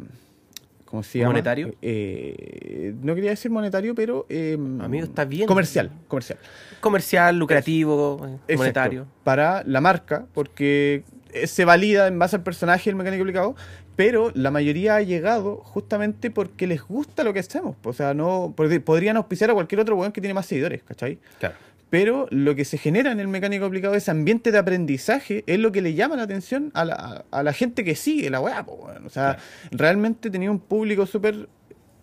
¿cómo se llama? ¿Monetario? Eh, no quería decir monetario, pero... eh, Amigo, está bien. Comercial, comercial. Comercial, lucrativo, eh, Exacto, monetario. Para la marca, porque eh, se valida en base al personaje del mecánico aplicado, pero la mayoría ha llegado justamente porque les gusta lo que hacemos. O sea, no pod- podrían auspiciar a cualquier otro weón que tiene más seguidores, ¿cachai? Claro. Pero lo que se genera en el mecánico aplicado, ese ambiente de aprendizaje, es lo que le llama la atención a la, a la gente que sigue la weá, weón. O sea, realmente tenía un público súper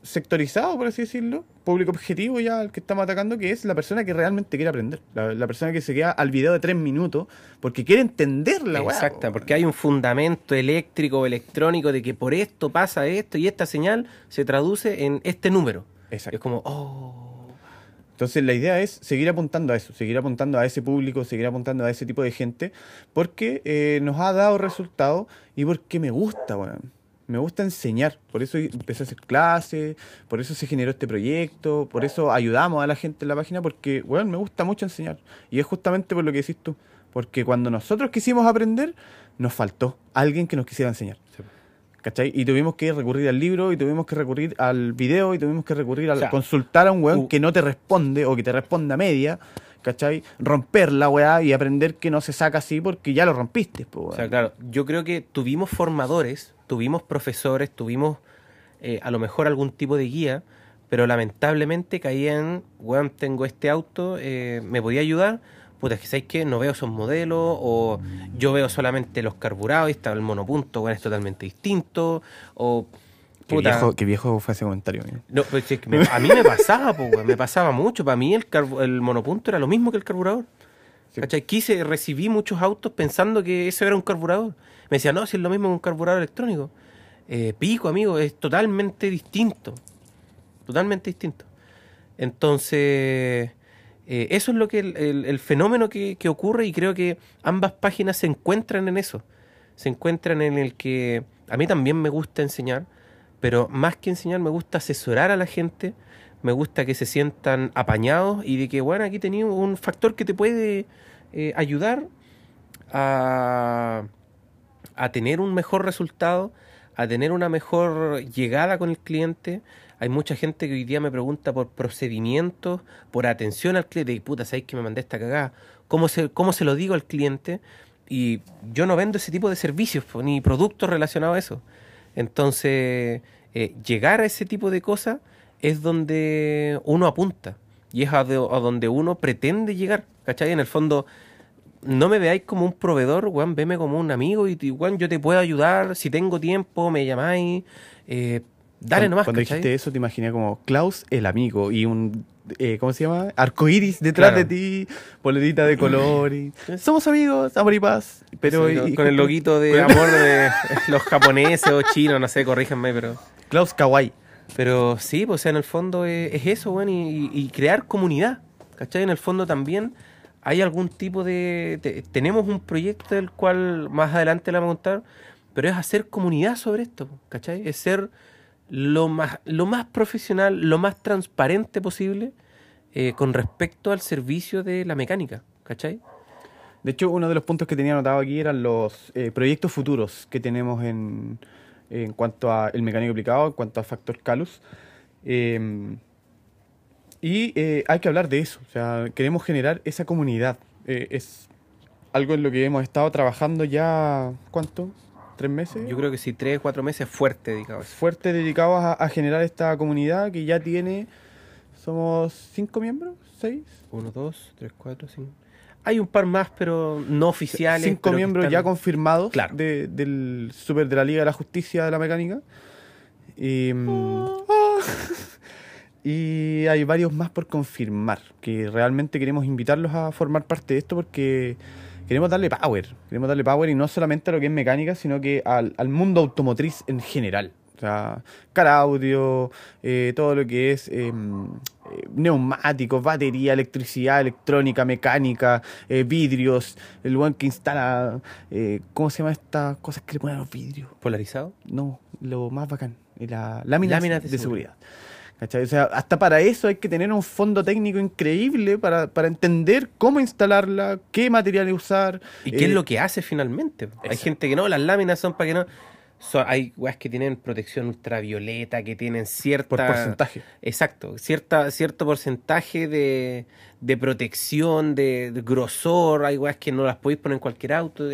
sectorizado, por así decirlo, público objetivo ya al que estamos atacando, que es la persona que realmente quiere aprender, la, la persona que se queda al video de tres minutos porque quiere entender la weá. Exacto, po, porque hay un fundamento eléctrico o electrónico de que por esto pasa esto y esta señal se traduce en este número. Exacto. Es como, oh. Entonces la idea es seguir apuntando a eso, seguir apuntando a ese público, seguir apuntando a ese tipo de gente, porque eh, nos ha dado resultados y porque me gusta, weón. Me gusta enseñar, por eso empecé a hacer clases, por eso se generó este proyecto, por eso ayudamos a la gente en la página, porque, weón, me gusta mucho enseñar. Y es justamente por lo que decís tú, porque cuando nosotros quisimos aprender, nos faltó alguien que nos quisiera enseñar. ¿Cachai? Y tuvimos que recurrir al libro, y tuvimos que recurrir al video, y tuvimos que recurrir a O sea, consultar a un weón que no te responde o que te responda a media, ¿cachai? Romper la weá y aprender que no se saca así porque ya lo rompiste. po, O sea, claro, yo creo que tuvimos formadores, tuvimos profesores, tuvimos eh, a lo mejor algún tipo de guía, pero lamentablemente caía en, weón, tengo este auto, eh, ¿me podía ayudar? Puta, es que ¿sabes qué? No veo esos modelos, o yo veo solamente los carburados y está el monopunto, weón, es totalmente distinto, o... Qué puta, viejo, qué viejo fue ese comentario. No, pues es que me- a mí me pasaba, po, weón, me pasaba mucho. Para mí el, el monopunto era lo mismo que el carburador. Sí. Quise, recibí muchos autos pensando que eso era un carburador. Me decían, no, si es lo mismo que un carburador electrónico. Eh, pico, amigo, es totalmente distinto. Totalmente distinto. Entonces, eh, eso es lo que el, fenómeno que, que ocurre y creo que ambas páginas se encuentran en eso. Se encuentran en el que a mí también me gusta enseñar, pero más que enseñar me gusta asesorar a la gente, me gusta que se sientan apañados y de que, bueno, aquí tenía un factor que te puede eh, ayudar a, a tener un mejor resultado, a tener una mejor llegada con el cliente. Hay mucha gente que hoy día me pregunta por procedimientos, por atención al cliente. Y puta, ¿sabéis que me mandé esta cagada? ¿Cómo se, ¿Cómo se lo digo al cliente? Y yo no vendo ese tipo de servicios ni productos relacionados a eso. Entonces, eh, llegar a ese tipo de cosas es donde uno apunta y es a donde uno pretende llegar. ¿Cachai? En el fondo, no me veáis como un proveedor, weón, veme como un amigo y, y, weón, yo te puedo ayudar. Si tengo tiempo, me llamáis. Eh, dale Cuando- nomás, Cuando ¿cachai? dijiste eso, te imaginé como Klaus el amigo y un eh, ¿cómo se llama? Arcoiris detrás Claro. de ti, boletita de color. Y, Somos amigos, amor y paz. Pero, Sí, y- con, y- con el loguito de amor de los japoneses o chinos, no sé, corríjanme, pero... Klaus Kawaii. Pero sí, pues, o sea, en el fondo es, es eso, bueno, y, y crear comunidad, ¿cachai? En el fondo también hay algún tipo de... te- tenemos un proyecto del cual más adelante le vamos a contar, pero es hacer comunidad sobre esto, ¿cachai? Es ser lo más, lo más profesional, lo más transparente posible eh, con respecto al servicio de la mecánica, ¿cachai? De hecho, uno de los puntos que tenía anotado aquí eran los eh, proyectos futuros que tenemos en, en cuanto a el mecánico aplicado, en cuanto a Factor Calus. Eh, y eh, hay que hablar de eso. O sea, queremos generar esa comunidad. Es algo en lo que hemos estado trabajando ya, ¿cuánto? ¿Tres meses? Yo creo que sí, tres, cuatro meses fuerte dedicado a eso. fuerte dedicados a, a generar esta comunidad que ya tiene, somos cinco miembros, seis, Uno, dos, tres, cuatro, cinco. Hay un par más, pero no oficiales. cinco miembros están- ya confirmados Claro. de- del Super de la Liga de la Justicia de la Mecánica. Y, mm, ah, y hay varios más por confirmar, que realmente queremos invitarlos a formar parte de esto porque queremos darle power. Queremos darle power y no solamente a lo que es mecánica, sino que al, al mundo automotriz en general. O sea, car audio, eh, todo lo que es eh, eh, neumáticos, batería, electricidad, electrónica, mecánica, eh, vidrios, el one que instala, eh, ¿cómo se llama estas cosas que le ponen a los vidrios? ¿Polarizado? No, lo más bacán, la de, de seguridad. ¿Cachai? O sea, hasta para eso hay que tener un fondo técnico increíble para, para entender cómo instalarla, qué materiales usar. ¿Y qué eh, es lo que hace finalmente? Hay gente que no, las láminas son para que no. son- hay weas que tienen protección ultravioleta, que tienen cierta. por porcentaje. Exacto, cierta, cierto porcentaje de, de protección, de, de grosor. Hay weas que no las podéis poner en cualquier auto.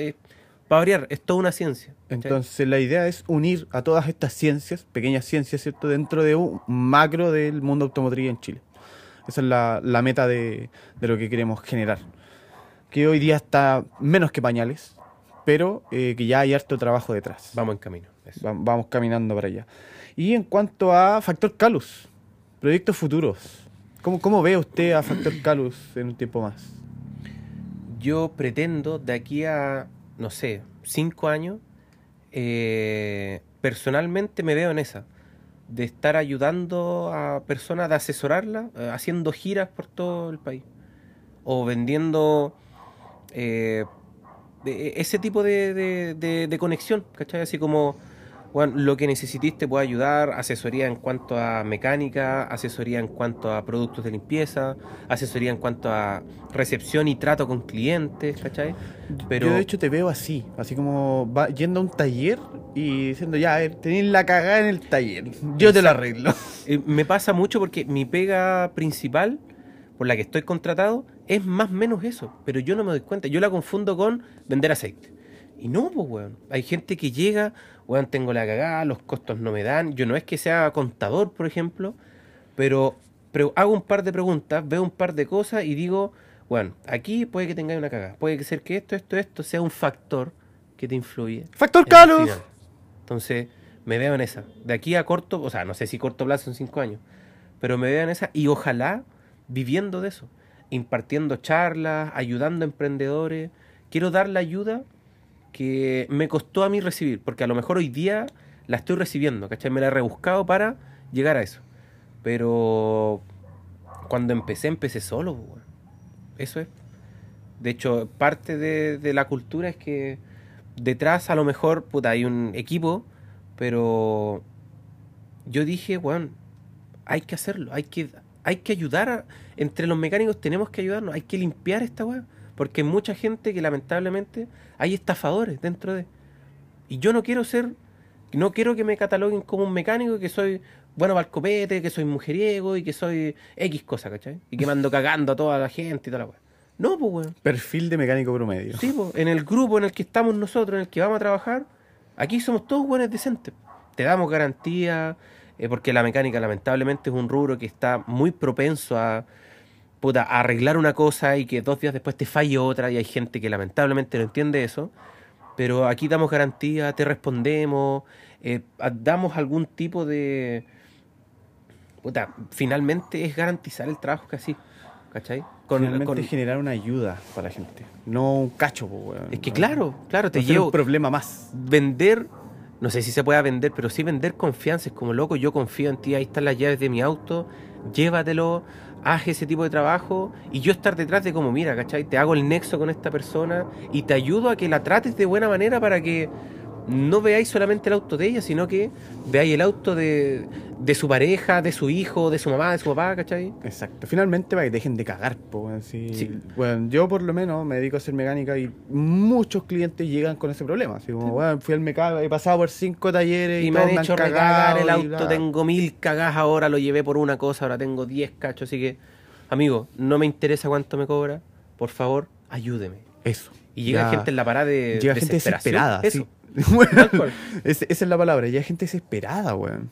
Para variar, es toda una ciencia. Entonces la idea es unir a todas estas ciencias, pequeñas ciencias, ¿cierto?, dentro de un macro del mundo automotriz en Chile. Esa es la, la meta de, de lo que queremos generar. Que hoy día está menos que pañales, pero eh, que ya hay harto trabajo detrás. Vamos en camino. Va- vamos caminando para allá. Y en cuanto a Factor Calus, proyectos futuros, ¿cómo, cómo ve usted a Factor Calus en un tiempo más? Yo pretendo de aquí a, no sé, cinco años, eh, personalmente me veo en esa, de estar ayudando a personas, de asesorarlas, eh, haciendo giras por todo el país, o vendiendo eh, de- ese tipo de, de- de- de conexión, ¿cachai? Así como, bueno, lo que necesites te puedo ayudar, asesoría en cuanto a mecánica, asesoría en cuanto a productos de limpieza, asesoría en cuanto a recepción y trato con clientes, ¿cachai? Pero Yo de hecho te veo así, así como va yendo a un taller y diciendo, ya, tenéis la cagada en el taller, yo te la arreglo. eh, me pasa mucho porque mi pega principal, por la que estoy contratado, es más o menos eso, pero yo no me doy cuenta, yo la confundo con vender aceite. Y no, pues, weón. Hay gente que llega, weón, tengo la cagada, los costos no me dan. Yo no es que sea contador, por ejemplo, pero, pero hago un par de preguntas, veo un par de cosas y digo, bueno, aquí puede que tengáis una cagada. Puede ser que esto, esto, esto sea un factor que te influye. Factor en el final. Entonces, me veo en esa. De aquí a corto, o sea, no sé si corto plazo en cinco años, pero me veo en esa y ojalá viviendo de eso, impartiendo charlas, ayudando a emprendedores. Quiero dar la ayuda que me costó a mí recibir, porque a lo mejor hoy día la estoy recibiendo, ¿cachai? Me la he rebuscado para llegar a eso. Pero cuando empecé, empecé solo, pues. Eso es. De hecho, parte de, de la cultura es que detrás a lo mejor, puta, hay un equipo, pero yo dije, bueno, hay que hacerlo, hay que, hay que ayudar, entre los mecánicos tenemos que ayudarnos, hay que limpiar esta weá, porque hay mucha gente que lamentablemente hay estafadores dentro de... Y yo no quiero ser, no quiero que me cataloguen como un mecánico que soy bueno para el copete, que soy mujeriego y que soy X cosa, ¿cachai? Y que me ando cagando a toda la gente y toda la weá. No, pues weón. Perfil de mecánico promedio. Sí, po, en el grupo en el que estamos nosotros, en el que vamos a trabajar, aquí somos todos buenos decentes. Te damos garantía, eh, porque la mecánica lamentablemente es un rubro que está muy propenso a, puta, arreglar una cosa y que dos días después te falle otra y hay gente que lamentablemente no entiende eso. Pero aquí damos garantía, te respondemos, eh, damos algún tipo de, puta, finalmente es garantizar el trabajo que así. ¿Cachai? Con, generar una ayuda para la gente. No un cacho, weón. es que No- claro, claro, te no llevo. un problema más. vender, no sé si se pueda vender, pero sí vender confianza. Es como loco, yo confío en ti, ahí están las llaves de mi auto, llévatelo, haz ese tipo de trabajo y yo estar detrás de como, mira, ¿cachai? Te hago el nexo con esta persona y te ayudo a que la trates de buena manera para que no veáis solamente el auto de ella, sino que veáis el auto de, de su pareja, de su hijo, de su mamá, de su papá, ¿cachai? Exacto. Finalmente para que dejen de cagar, weón. Sí. Bueno, yo por lo menos me dedico a hacer mecánica y muchos clientes llegan con ese problema. Así como, bueno, fui al mecánico, he pasado por cinco talleres y, Y me han hecho recagar el auto, tengo mil cagas ahora, lo llevé por una cosa, ahora tengo 10 cachos, así que, amigo, no me interesa cuánto me cobra, por favor, ayúdeme. Eso. Y llega Ya- gente en la parada de Llega gente desesperada, Eso. sí. Bueno, es- esa es la palabra, ya hay gente desesperada, weón.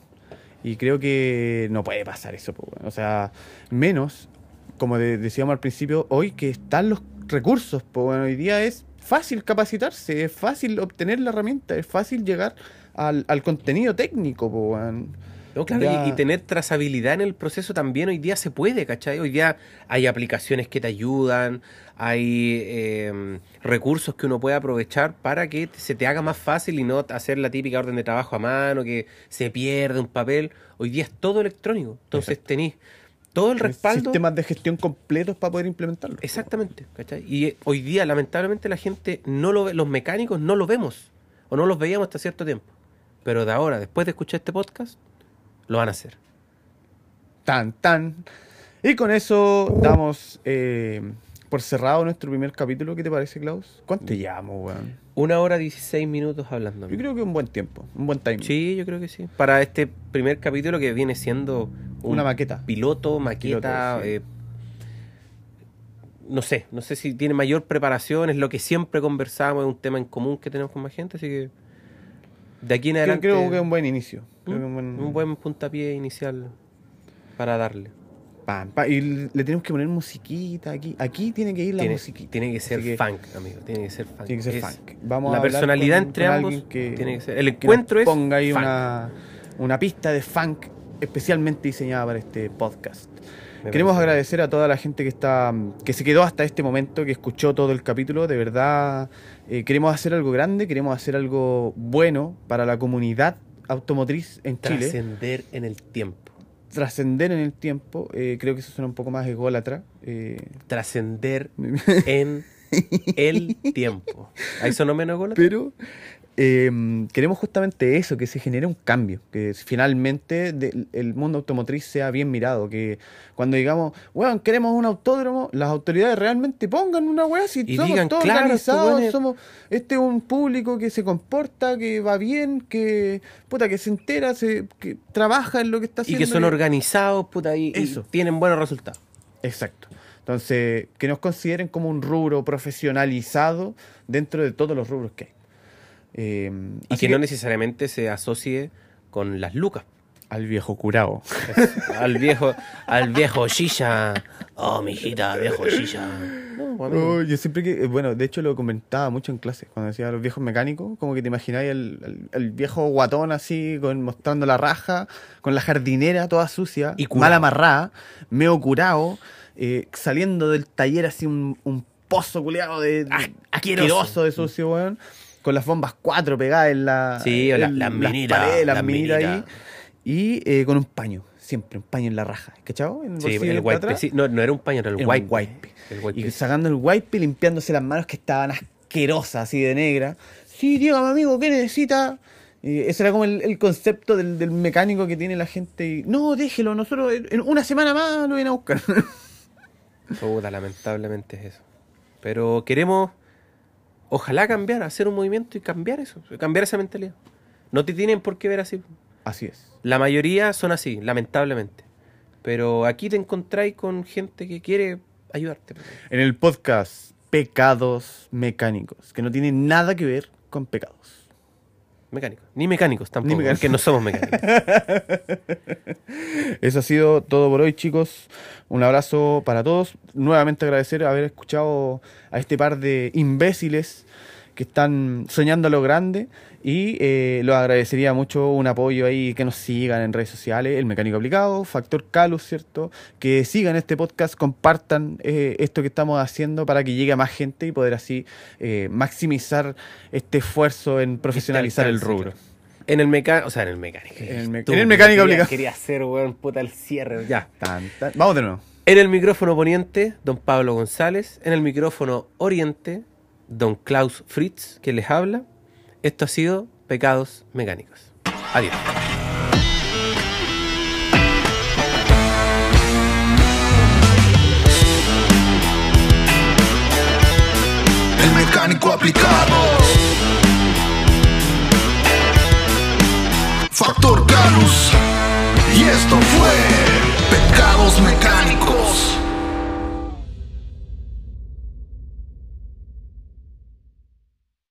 Y creo que no puede pasar eso, weón. O sea, menos, como de- decíamos al principio, hoy que están los recursos, pues bueno, hoy día es fácil capacitarse, es fácil obtener la herramienta, es fácil llegar al, al contenido técnico, po, weón. No, claro, Ya- y, y tener trazabilidad en el proceso también hoy día se puede, ¿cachai? Hoy día hay aplicaciones que te ayudan, hay eh, recursos que uno puede aprovechar para que se te haga más fácil y no hacer la típica orden de trabajo a mano, que se pierde un papel. Hoy día es todo electrónico, entonces tenés todo el respaldo. Sistemas de gestión completos para poder implementarlo. Exactamente, ¿cachai? Y eh, hoy día, lamentablemente, la gente no lo ve, los mecánicos no lo vemos, o no los veíamos hasta cierto tiempo. Pero de ahora, después de escuchar este podcast, lo van a hacer. Tan, tan. Y con eso damos eh, por cerrado nuestro primer capítulo. ¿Qué te parece, Klaus? ¿Cuánto llamo, weón? Una hora 16 minutos hablando. Yo creo que un buen tiempo, un buen timing. Sí, yo creo que sí. Para este primer capítulo que viene siendo un Una maqueta. piloto, maqueta, Piloto, sí. eh, no sé, no sé si tiene mayor preparación, es lo que siempre conversamos, es un tema en común que tenemos con más gente, así que de aquí en Creo, adelante creo que es un buen inicio. Creo ¿Mm? que un buen- un buen puntapié inicial para darle. Pam, pam. Y le tenemos que poner musiquita aquí. Aquí tiene que ir la Tiene, musiquita. tiene que ser que funk, amigo, tiene que ser funk. Tiene que ser Es- funk. Vamos la a personalidad con- entre con ambos que, tiene que ser. El que encuentro nos es ponga ahí funk. una, una pista de funk especialmente diseñada para este podcast. Me Queremos parece. agradecer a toda la gente que está que se quedó hasta este momento, que escuchó todo el capítulo. De verdad, eh, queremos hacer algo grande, queremos hacer algo bueno para la comunidad automotriz en Chile, Trascender en el tiempo. Trascender en el tiempo. Eh, creo que eso suena un poco más ególatra. eh, Trascender en el tiempo. ¿Ahí sonó menos gol? pero eh, queremos justamente eso, que se genere un cambio, que finalmente de- el mundo automotriz sea bien mirado, que cuando digamos, weón, queremos un autódromo, las autoridades realmente pongan una weá, si Y somos digan, todos claro, organizados, weones- somos, este es un público que se comporta, que va bien, que puta, que se entera, se, que trabaja en lo que está Y haciendo. que son organizados, puta, y, y Eso. tienen buenos resultados. Exacto. Entonces, que nos consideren como un rubro profesionalizado dentro de todos los rubros que hay. Eh, Y que, no necesariamente se asocie con las lucas. al viejo curado. al viejo, al viejo Shisha. Oh, mijita, viejo Shisha. No. Oh, yo siempre que, bueno, de hecho lo comentaba mucho en clase, cuando decía los viejos mecánicos, como que te imagináis el, el- el viejo guatón así, con, mostrando la raja, con la jardinera toda sucia, Y curado. mal amarrada, medio curado, eh, saliendo del taller así un, un pozo culeado de, de- Ah, asqueroso de sucio, weón, con las bombas cuatro pegadas en la Sí, la- las minitas, paredes, las las minitas ahí, y eh, con un paño, siempre un paño en la raja, ¿cachado? En Sí, bolsillo el wipe. sí, no, no era un paño, era el Era wipe. wipe. El wipe. Y sacando el wipe y limpiándose las manos que estaban asquerosas, así de negra. Sí, dígame, amigo, ¿qué necesita? Y ese era como el, el concepto del, del mecánico que tiene la gente. Y, no, déjelo, nosotros en en una semana más lo vienen a buscar. Puta, lamentablemente es eso. Pero queremos, ojalá cambiar, hacer un movimiento y cambiar eso, cambiar esa mentalidad. No te tienen por qué ver así. así es. La mayoría son así, lamentablemente. Pero aquí te encontráis con gente que quiere ayudarte. En el podcast Pecados Mecánicos, que no tiene nada que ver con pecados. Mecánicos. Ni mecánicos tampoco, Ni mecánicos. porque no somos mecánicos. Eso ha sido todo por hoy, chicos. Un abrazo para todos. Nuevamente agradecer haber escuchado a este par de imbéciles que están soñando a lo grande y eh, lo agradecería mucho un apoyo ahí, que nos sigan en redes sociales, El Mecánico Aplicado, Factor Calus, ¿cierto? Que sigan este podcast, compartan eh, esto que estamos haciendo para que llegue a más gente y poder así eh, maximizar este esfuerzo en profesionalizar el alcance, rubro. En el mecánico, o sea, en el mecánico. En el me- Estúpido, en el mecánico quería, aplicado. Quería hacer, weón, puta, el cierre. Ya. Tan, tan. Vamos de nuevo. En el micrófono poniente, don Pablo González. En el micrófono oriente, don Klaus Fritz, que les habla. Esto ha sido Pecados Mecánicos. Adiós. El mecánico aplicado. Factor Calus. Y esto fue Pecados Mecánicos.